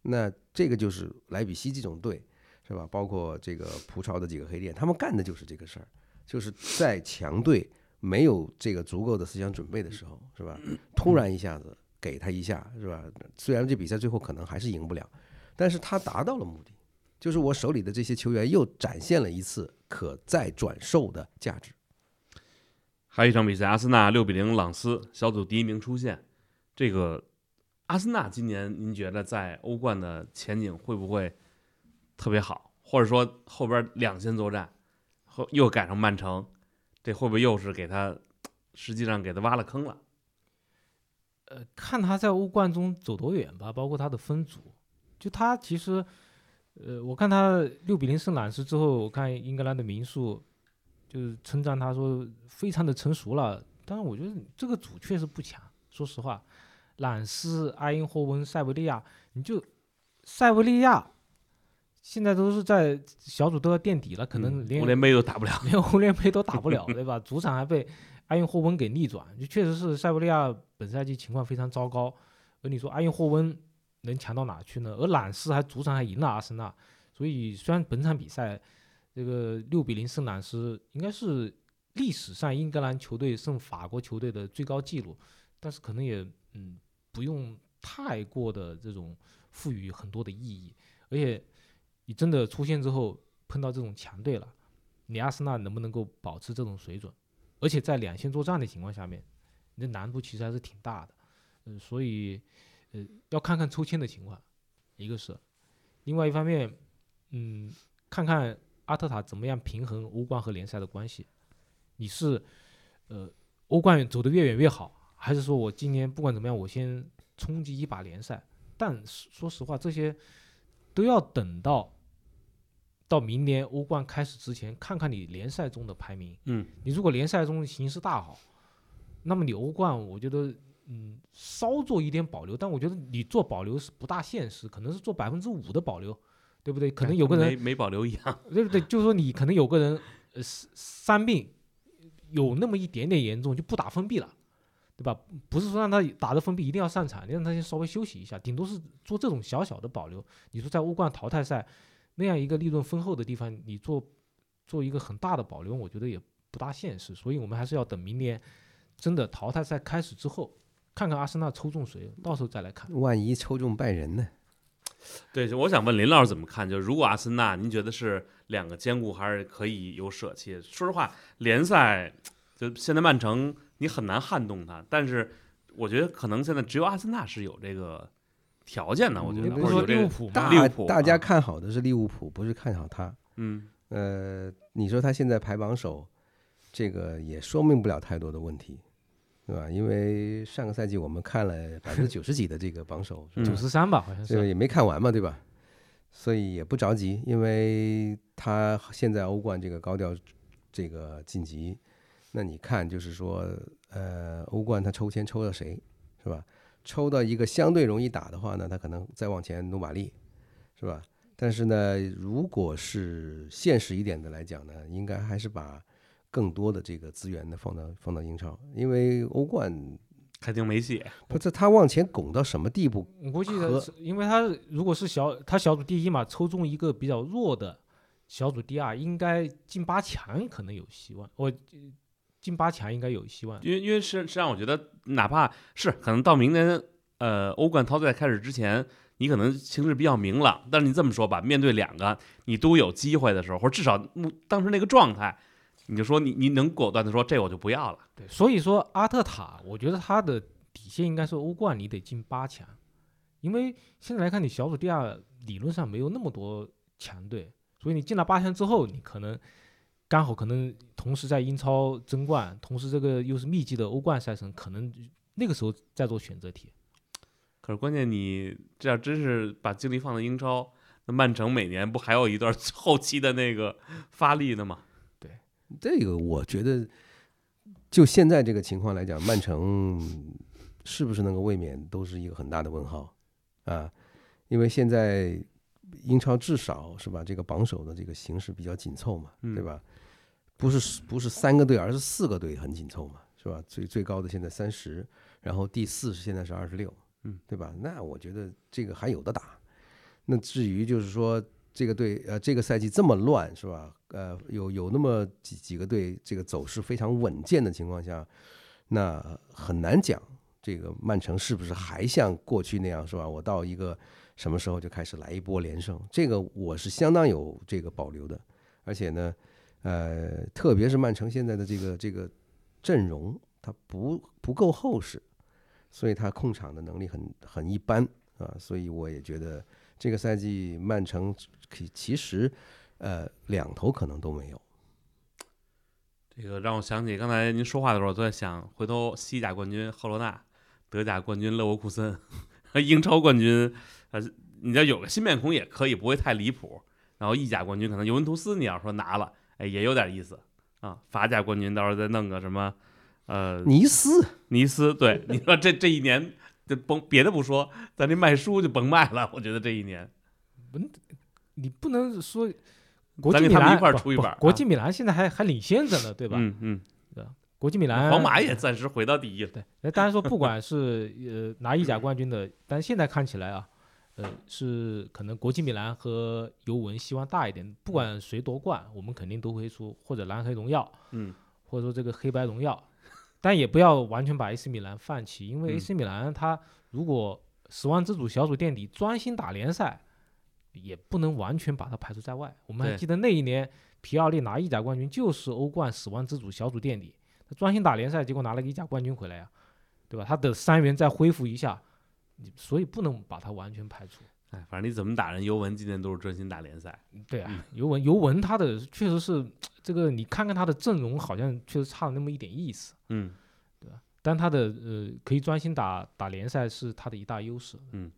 那这个就是莱比锡这种队是吧？包括这个葡超的几个黑店，他们干的就是这个事儿，就是在强队没有这个足够的思想准备的时候是吧？突然一下子。给他一下是吧？虽然这比赛最后可能还是赢不了，但是他达到了目的，就是我手里的这些球员又展现了一次可再转售的价值。还有一场比赛，阿森纳六比零朗斯，小组第一名出现。这个阿森纳今年您觉得在欧冠的前景会不会特别好？或者说后边两线作战后又赶上曼城，这会不会又是给他实际上给他挖了坑了？呃，看他在欧冠中走多远吧，包括他的分组。就他其实，呃，我看他六比零胜朗斯之后，我看英格兰的名宿就是称赞他说非常的成熟了。但是我觉得这个组确实不强，说实话，朗斯、埃因霍温、塞维利亚，你就塞维利亚现在都是在小组都要垫底了，可能连欧联杯都打不了，连欧联杯都打不了，对吧？主场还被。阿因霍温给逆转，就确实是塞维利亚本赛季情况非常糟糕。而你说阿因霍温能强到哪去呢？而朗斯还主场还赢了阿森纳，所以虽然本场比赛这个六比零胜朗斯应该是历史上英格兰球队胜法国球队的最高纪录，但是可能也嗯不用太过的这种赋予很多的意义。而且你真的出现之后碰到这种强队了，你阿森纳能不能够保持这种水准？而且在两线作战的情况下面，你的难度其实还是挺大的，呃，所以，呃，要看看抽签的情况，一个是，另外一方面，嗯，看看阿特塔怎么样平衡欧冠和联赛的关系，你是，呃，欧冠走得越远越好，还是说我今年不管怎么样，我先冲击一把联赛？但说实话，这些都要等到。到明年欧冠开始之前，看看你联赛中的排名。嗯，你如果联赛中形势大好，那么你欧冠，我觉得，嗯，稍做一点保留。但我觉得你做保留是不大现实，可能是做百分之五的保留，对不对？可能有个人没没保留一样，对不对？就是说你可能有个人，呃，伤病有那么一点点严重，就不打封闭了，对吧？不是说让他打的封闭一定要上场，你让他先稍微休息一下，顶多是做这种小小的保留。你说在欧冠淘汰赛。那样一个利润丰厚的地方，你做做一个很大的保留，我觉得也不大现实。所以我们还是要等明年真的淘汰赛开始之后，看看阿森纳抽中谁，到时候再来看。万一抽中拜仁呢？对，我想问林老师怎么看？就如果阿森纳，您觉得是两个兼顾，还是可以有舍弃？说实话，联赛就现在曼城你很难撼动他，但是我觉得可能现在只有阿森纳是有这个。条件呢？我觉得，不是说利物浦，大大家看好的是利物浦，不是看好他。嗯，呃，你说他现在排榜首，这个也说明不了太多的问题，对吧？因为上个赛季我们看了百分之九十几的这个榜首，九十三吧，好像是，也没看完嘛，对吧？所以也不着急，因为他现在欧冠这个高调这个晋级，那你看就是说，呃，欧冠他抽签抽了谁，是吧？抽到一个相对容易打的话呢，他可能再往前努把力，是吧？但是呢，如果是现实一点的来讲呢，应该还是把更多的这个资源呢放到放到英超，因为欧冠肯定没戏。不，是他往前拱到什么地步？我估计的，因为他如果是小他小组第一嘛，抽中一个比较弱的小组第二，应该进八强可能有希望。我。进八强应该有希望，因为因为实实际上我觉得，哪怕是可能到明年呃欧冠淘汰开始之前，你可能形势比较明朗，但是你这么说吧，面对两个你都有机会的时候，或者至少当时那个状态，你就说你你能果断的说这我就不要了。对，所以说阿特塔，我觉得他的底线应该是欧冠你得进八强，因为现在来看你小组第二理论上没有那么多强队，所以你进了八强之后，你可能。刚好可能同时在英超争冠，同时这个又是密集的欧冠赛程，可能那个时候再做选择题。可是关键你这要真是把精力放在英超，那曼城每年不还有一段后期的那个发力的吗？对这个我觉得，就现在这个情况来讲，曼城是不是能够卫冕，都是一个很大的问号啊。因为现在英超至少是吧，这个榜首的这个形势比较紧凑嘛，嗯对吧？不是不是三个队，而是四个队很紧凑嘛，是吧？最最高的现在三十，然后第四是现在是二十六，嗯，对吧？那我觉得这个还有的打。那至于就是说这个队呃这个赛季这么乱是吧？呃，有有那么几几个队这个走势非常稳健的情况下，那很难讲这个曼城是不是还像过去那样是吧？我到一个什么时候就开始来一波连胜？这个我是相当有这个保留的，而且呢，呃，特别是曼城现在的这个这个阵容，它不不够厚实，所以他控场的能力很很一般啊，所以我也觉得这个赛季曼城其其实呃两头可能都没有。这个让我想起刚才您说话的时候，我都在想，回头西甲冠军赫罗纳，德甲冠军勒沃库森，英超冠军，呃，你要有个新面孔也可以，不会太离谱。然后意甲冠军可能尤文图斯，你要说拿了，哎，也有点意思啊。法甲冠军到时候再弄个什么，呃，尼斯尼斯，对，你说这这一年，就甭别的不说，咱这卖书就甭卖了。我觉得这一年，你不能说国际米咱给他们一块儿兰不不出一本啊国际米兰现在还还领先着呢，对吧？嗯嗯，国际米兰皇马也暂时回到第一了。对，那当然说不管是呃拿意甲冠军的，但现在看起来啊，呃是可能国际米兰和尤文希望大一点。不管谁夺冠，我们肯定都会说或者蓝黑荣耀，嗯，或者说这个黑白荣耀，但也不要完全把 AC 米兰放弃，因为嗯 AC 米兰他如果死亡之组小组垫底，专心打联赛，也不能完全把它排除在外。我们还记得那一年皮奥利拿意甲冠军就是欧冠死亡之组小组垫底，他专心打联赛，结果拿了个意甲冠军回来呀、对吧？他的三员再恢复一下，你所以不能把它完全排除。哎，反正你怎么打人，尤文今年都是专心打联赛。对啊，尤文尤文他的确实是这个，你看看他的阵容好像确实差了那么一点意思。嗯，对吧但他的呃可以专心打打联赛是他的一大优势。嗯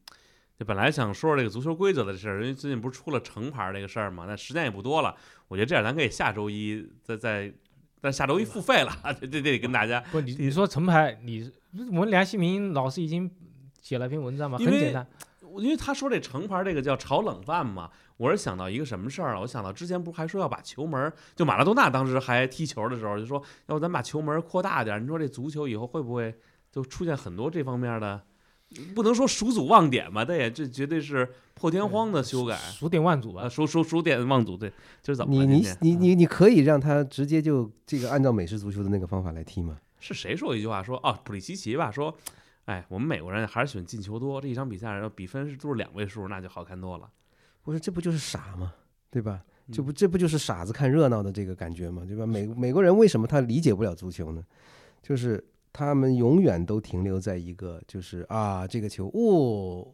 就本来想说说这个足球规则的事儿，因为最近不是出了成牌儿这个事儿嘛，那时间也不多了。我觉得这样，咱可以下周一再再，但下周一付费了，这这得跟大家。不，你你说成牌，你我们梁希明老师已经写了篇文章嘛，很简单，因为他说这成牌儿这个叫炒冷饭嘛，我是想到一个什么事儿了？我想到之前不是还说要把球门儿，就马拉多纳当时还踢球的时候就说，要不咱把球门儿扩大点儿？你说这足球以后会不会就出现很多这方面的？不能说数祖忘典吧，但也这绝对是破天荒的修改。数典忘祖吧啊，。数数数典忘祖，对，这是怎么你你你你你可以让他直接就这个按照美式足球的那个方法来踢吗？是谁说一句话说哦，普利西奇吧，说，哎，我们美国人还是喜欢进球多，这一场比赛然后比分是都是两位数，那就好看多了。不是，这不就是傻吗？对吧？这嗯不这不就是傻子看热闹的这个感觉吗？对吧？美美国人为什么他理解不了足球呢？就是他们永远都停留在一个就是啊，这个球哦，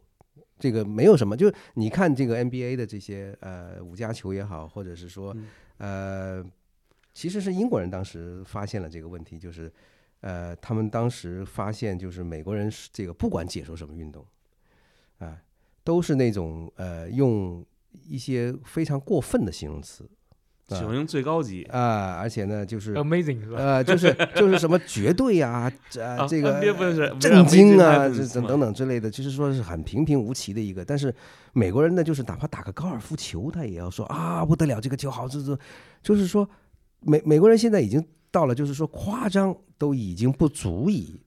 这个没有什么。就是你看这个 NBA 的这些呃五加球也好，或者是说嗯呃，其实是英国人当时发现了这个问题，就是呃，他们当时发现就是美国人是这个不管解说什么运动啊，都是那种呃用一些非常过分的形容词啊喜欢用最高级，啊，而且呢就是。Amazing 是吧？呃，就是就是什么绝对呀、这、啊这个震惊啊，这这等等等之类的，就是说是很平平无奇的一个。但是美国人呢，就是哪怕打个高尔夫球，他也要说啊不得了，这个球好，这这，就是说美美国人现在已经到了，就是说夸张都已经不足以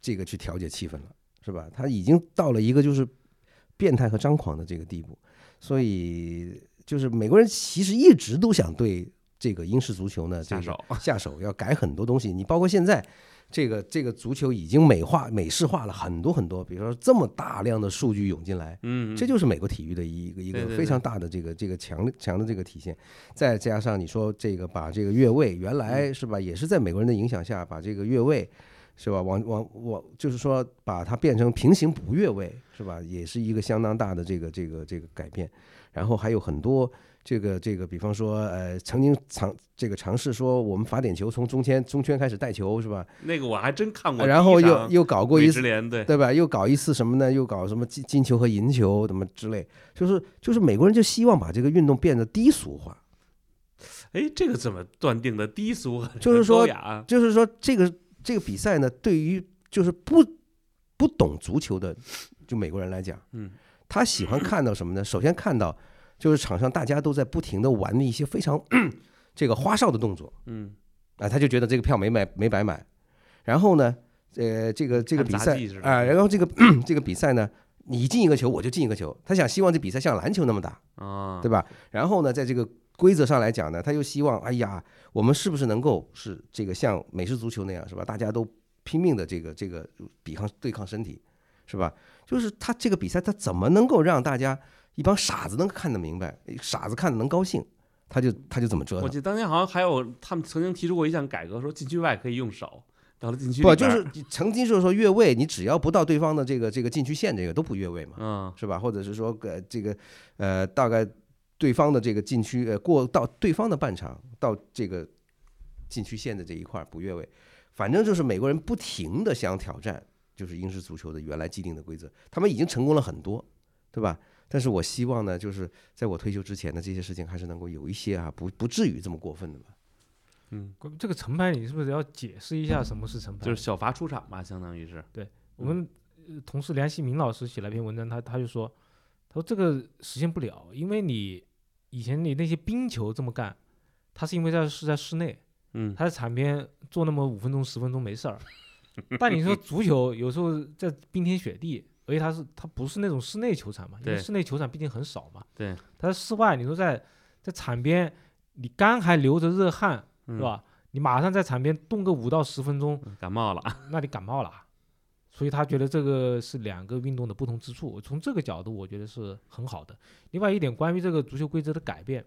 这个去调节气氛了，是吧？他已经到了一个就是变态和张狂的这个地步，所以就是美国人其实一直都想对这个英式足球呢这个下手，下手要改很多东西。你包括现在这个这个足球已经美化、美式化了很多很多，比如说这么大量的数据涌进来，嗯，这就是美国体育的一个一个非常大的这个这个强强的这个体现。再加上你说这个把这个越位，原嗯来是吧，也是在美国人的影响下把这个越位。是吧？往往往，就是说把它变成平行不越位，是吧？也是一个相当大的这个这个这个改变。然后还有很多这个这个，比方说呃，曾经尝这个尝试说我们罚点球从中圈中圈开始带球是吧？那个我还真看过。然后又又搞过一次，对对吧？又搞一次什么呢？又搞什么金金球和银球怎么之类？就是就是美国人就希望把这个运动变得低俗化。哎，这个怎么断定的低俗？就是说，就是说这个这个比赛呢，对于就是不不懂足球的就美国人来讲，嗯，他喜欢看到什么呢？首先看到就是场上大家都在不停的玩的一些非常这个花哨的动作，嗯，啊，他就觉得这个票没买没白买。然后呢，呃，这个这个比赛啊，然后这个这个比赛呢，你进一个球我就进一个球，他想希望这比赛像篮球那么打，啊，对吧？然后呢，在这个规则上来讲呢，他又希望，哎呀，我们是不是能够是这个像美式足球那样，是吧？大家都拼命的这个这个抵抗对抗身体，是吧？就是他这个比赛，他怎么能够让大家一帮傻子能看得明白，傻子看得能高兴，他就他就怎么折腾。我记得当年好像还有他们曾经提出过一项改革，说禁区外可以用手，到了禁区不就是曾经就是说越位，你只要不到对方的这个这个禁区线，这个都不越位嘛，嗯是吧？或者是说呃这个呃大概对方的这个禁区呃过到对方的半场到这个禁区线的这一块儿不越位，反正就是美国人不停的想挑战，就是英式足球的原来既定的规则，他们已经成功了很多，对吧？但是我希望呢，就是在我退休之前的，这些事情还是能够有一些啊，不不至于这么过分的吧。嗯，这个成牌你是不是要解释一下什么是成牌？就是小罚出场嘛，相当于是。对我们呃同事梁希明老师写了一篇文章，他他就说，他说这个实现不了，因为你以前你那些冰球这么干，他是因为在是在室内，嗯。他在场边坐那么五分钟十分钟没事儿，但你说足球有时候在冰天雪地，而且它是它不是那种室内球场嘛，因为室内球场毕竟很少嘛，对，它在室外，你说在在场边，你刚还流着热汗嗯是吧？你马上在场边冻个五到十分钟，嗯感冒了，那你感冒了。所以他觉得这个是两个运动的不同之处，从这个角度我觉得是很好的。另外一点，关于这个足球规则的改变，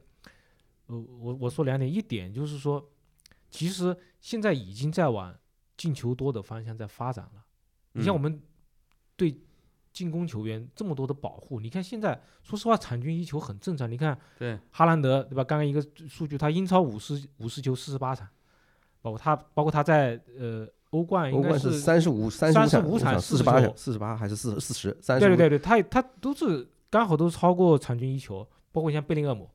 呃，我我说两点，一点就是说，其实现在已经在往进球多的方向在发展了。你像嗯我们对进攻球员这么多的保护，你看现在说实话，场均一球很正常。你看对，哈兰德对吧？刚刚一个数据，他英超五十五十球四十八场，包括他包括他在呃欧冠应该欧冠是三十五三十五场四十八45四十八还是四四十三十？对对对对，他他都是刚好都超过场均一球，包括像贝林厄姆，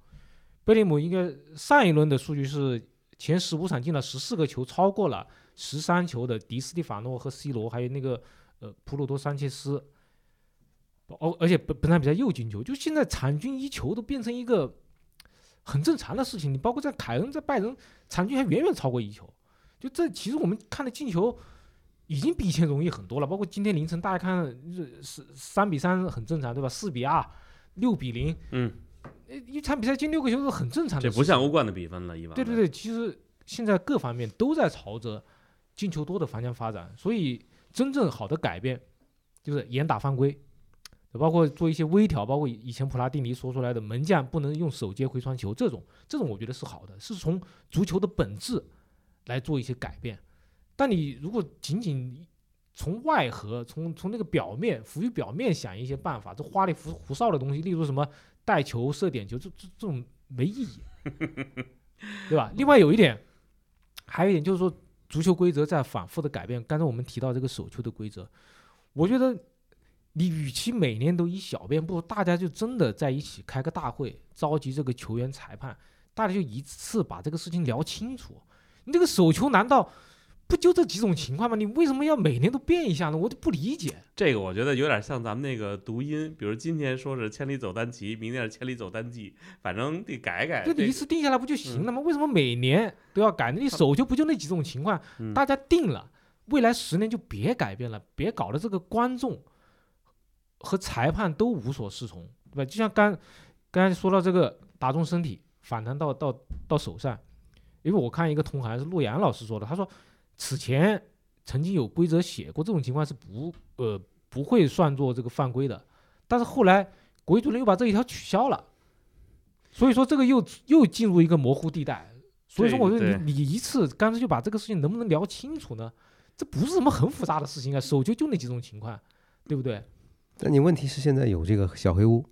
贝林厄姆应该上一轮的数据是前十五场进了十四个球，超过了十三球的迪斯蒂法诺和 C 罗，还有那个呃普鲁多桑切斯。哦，而且本本场比赛又进球，就现在场均一球都变成一个很正常的事情。你包括在凯恩在拜仁，场均还远远超过一球。就这，其实我们看的进球已经比以前容易很多了。包括今天凌晨大家看是是三比三很正常，对吧？四比二、六比零，嗯，呃一场比赛进六个球是很正常的这。不像欧冠的比分了，一般对对对，其实现在各方面都在朝着进球多的方向发展，所以真正好的改变就是严打犯规，包括做一些微调，包括以前普拉蒂尼说出来的门将不能用手接回传球，这种这种我觉得是好的，是从足球的本质来做一些改变。但你如果仅仅从外核，从从那个表面浮于表面想一些办法，这花里胡胡哨的东西，例如什么带球、射点球，这这这种没意义，对吧？另外有一点，还有一点就是说，足球规则在反复的改变。刚才我们提到这个手球的规则，我觉得你与其每年都一小变，不如大家就真的在一起开个大会，召集这个球员、裁判，大家就一次把这个事情聊清楚。你这个手球难道不就这几种情况吗？你为什么要每年都变一下呢？我就不理解。这个我觉得有点像咱们那个读音，比如今天说是千里走单骑，明天是千里走单骑，反正得改改。就你一次定下来不就行了吗？为什么每年都要改呢？你手球不就那几种情况？嗯大家定了，未来十年就别改变了，别搞得这个观众和裁判都无所适从，对吧？就像刚刚才说到这个打中身体反弹到到到手上，因为我看一个同行是陆阳老师说的，他说此前曾经有规则写过这种情况是不呃不会算作这个犯规的，但是后来国际足联又把这一条取消了，所以说这个又又进入一个模糊地带。所以说，我说对你你一次干脆就把这个事情能不能聊清楚呢？这不是什么很复杂的事情啊，手球就那几种情况，对不对？但你问题是现在有这个小黑屋，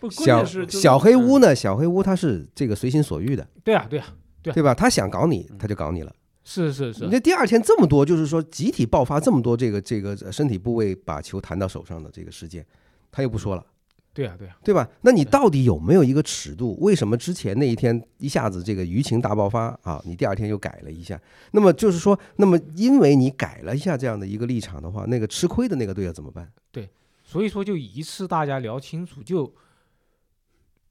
不，小小黑嗯屋呢，小黑屋它是这个随心所欲的，对啊，对啊，对对吧？他想搞你，嗯他就搞你了。是是是你，这第二天这么多，就是说集体爆发这么多这个这个呃身体部位把球弹到手上的这个事件，他又不说了。对啊，对啊，对吧？那你到底有没有一个尺度？为什么之前那一天一下子这个舆情大爆发啊？你第二天又改了一下？那么就是说，那么因为你改了一下这样的一个立场的话，那个吃亏的那个队要怎么办？所以说就一次大家聊清楚，就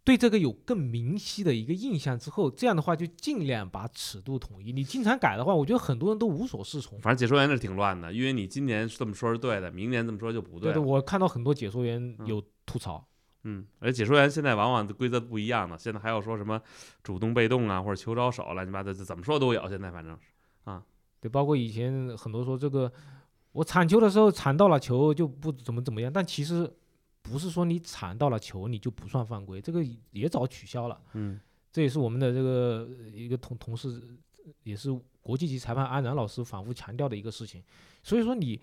对这个有更明晰的一个印象之后，这样的话就尽量把尺度统一。你经常改的话，我觉得很多人都无所适从。反正解说员是挺乱的，因为你今年这么说是对的，明年这么说就不对的，我看到很多解说员嗯有吐槽，嗯，而解说员现在往往的规则不一样了，现在还要说什么主动、被动啊，或者求招手，乱七八糟，怎么说都有。现在反正啊对，包括以前很多说这个我铲球的时候铲到了球就不怎么怎么样，但其实不是说你铲到了球你就不算犯规，这个也早取消了。嗯这也是我们的这个呃一个同同事，也是国际级裁判安然老师反复强调的一个事情。所以说你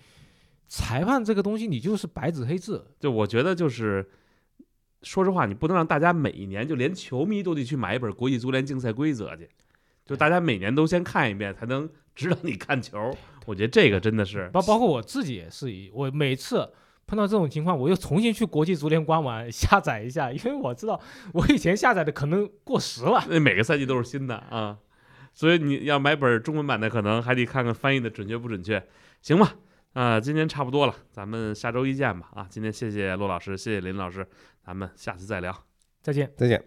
裁判这个东西，你就是白纸黑字，就我觉得就是，说实话，你不能让大家每一年就连球迷都得去买一本国际足联竞赛规则去，就大家每年都先看一遍，才能知道你看球。我觉得这个真的是，包包括我自己也是一，我每次碰到这种情况，我又重新去国际足联官网 下载一下，因为我知道我以前下载的可能过时了。那每个赛季都是新的啊，所以你要买本中文版的，可能还得看看翻译的准确不准确，行吧？啊、今天差不多了，咱们下周一见吧。啊，今天谢谢骆老师，谢谢林老师，咱们下次再聊。再见。再见。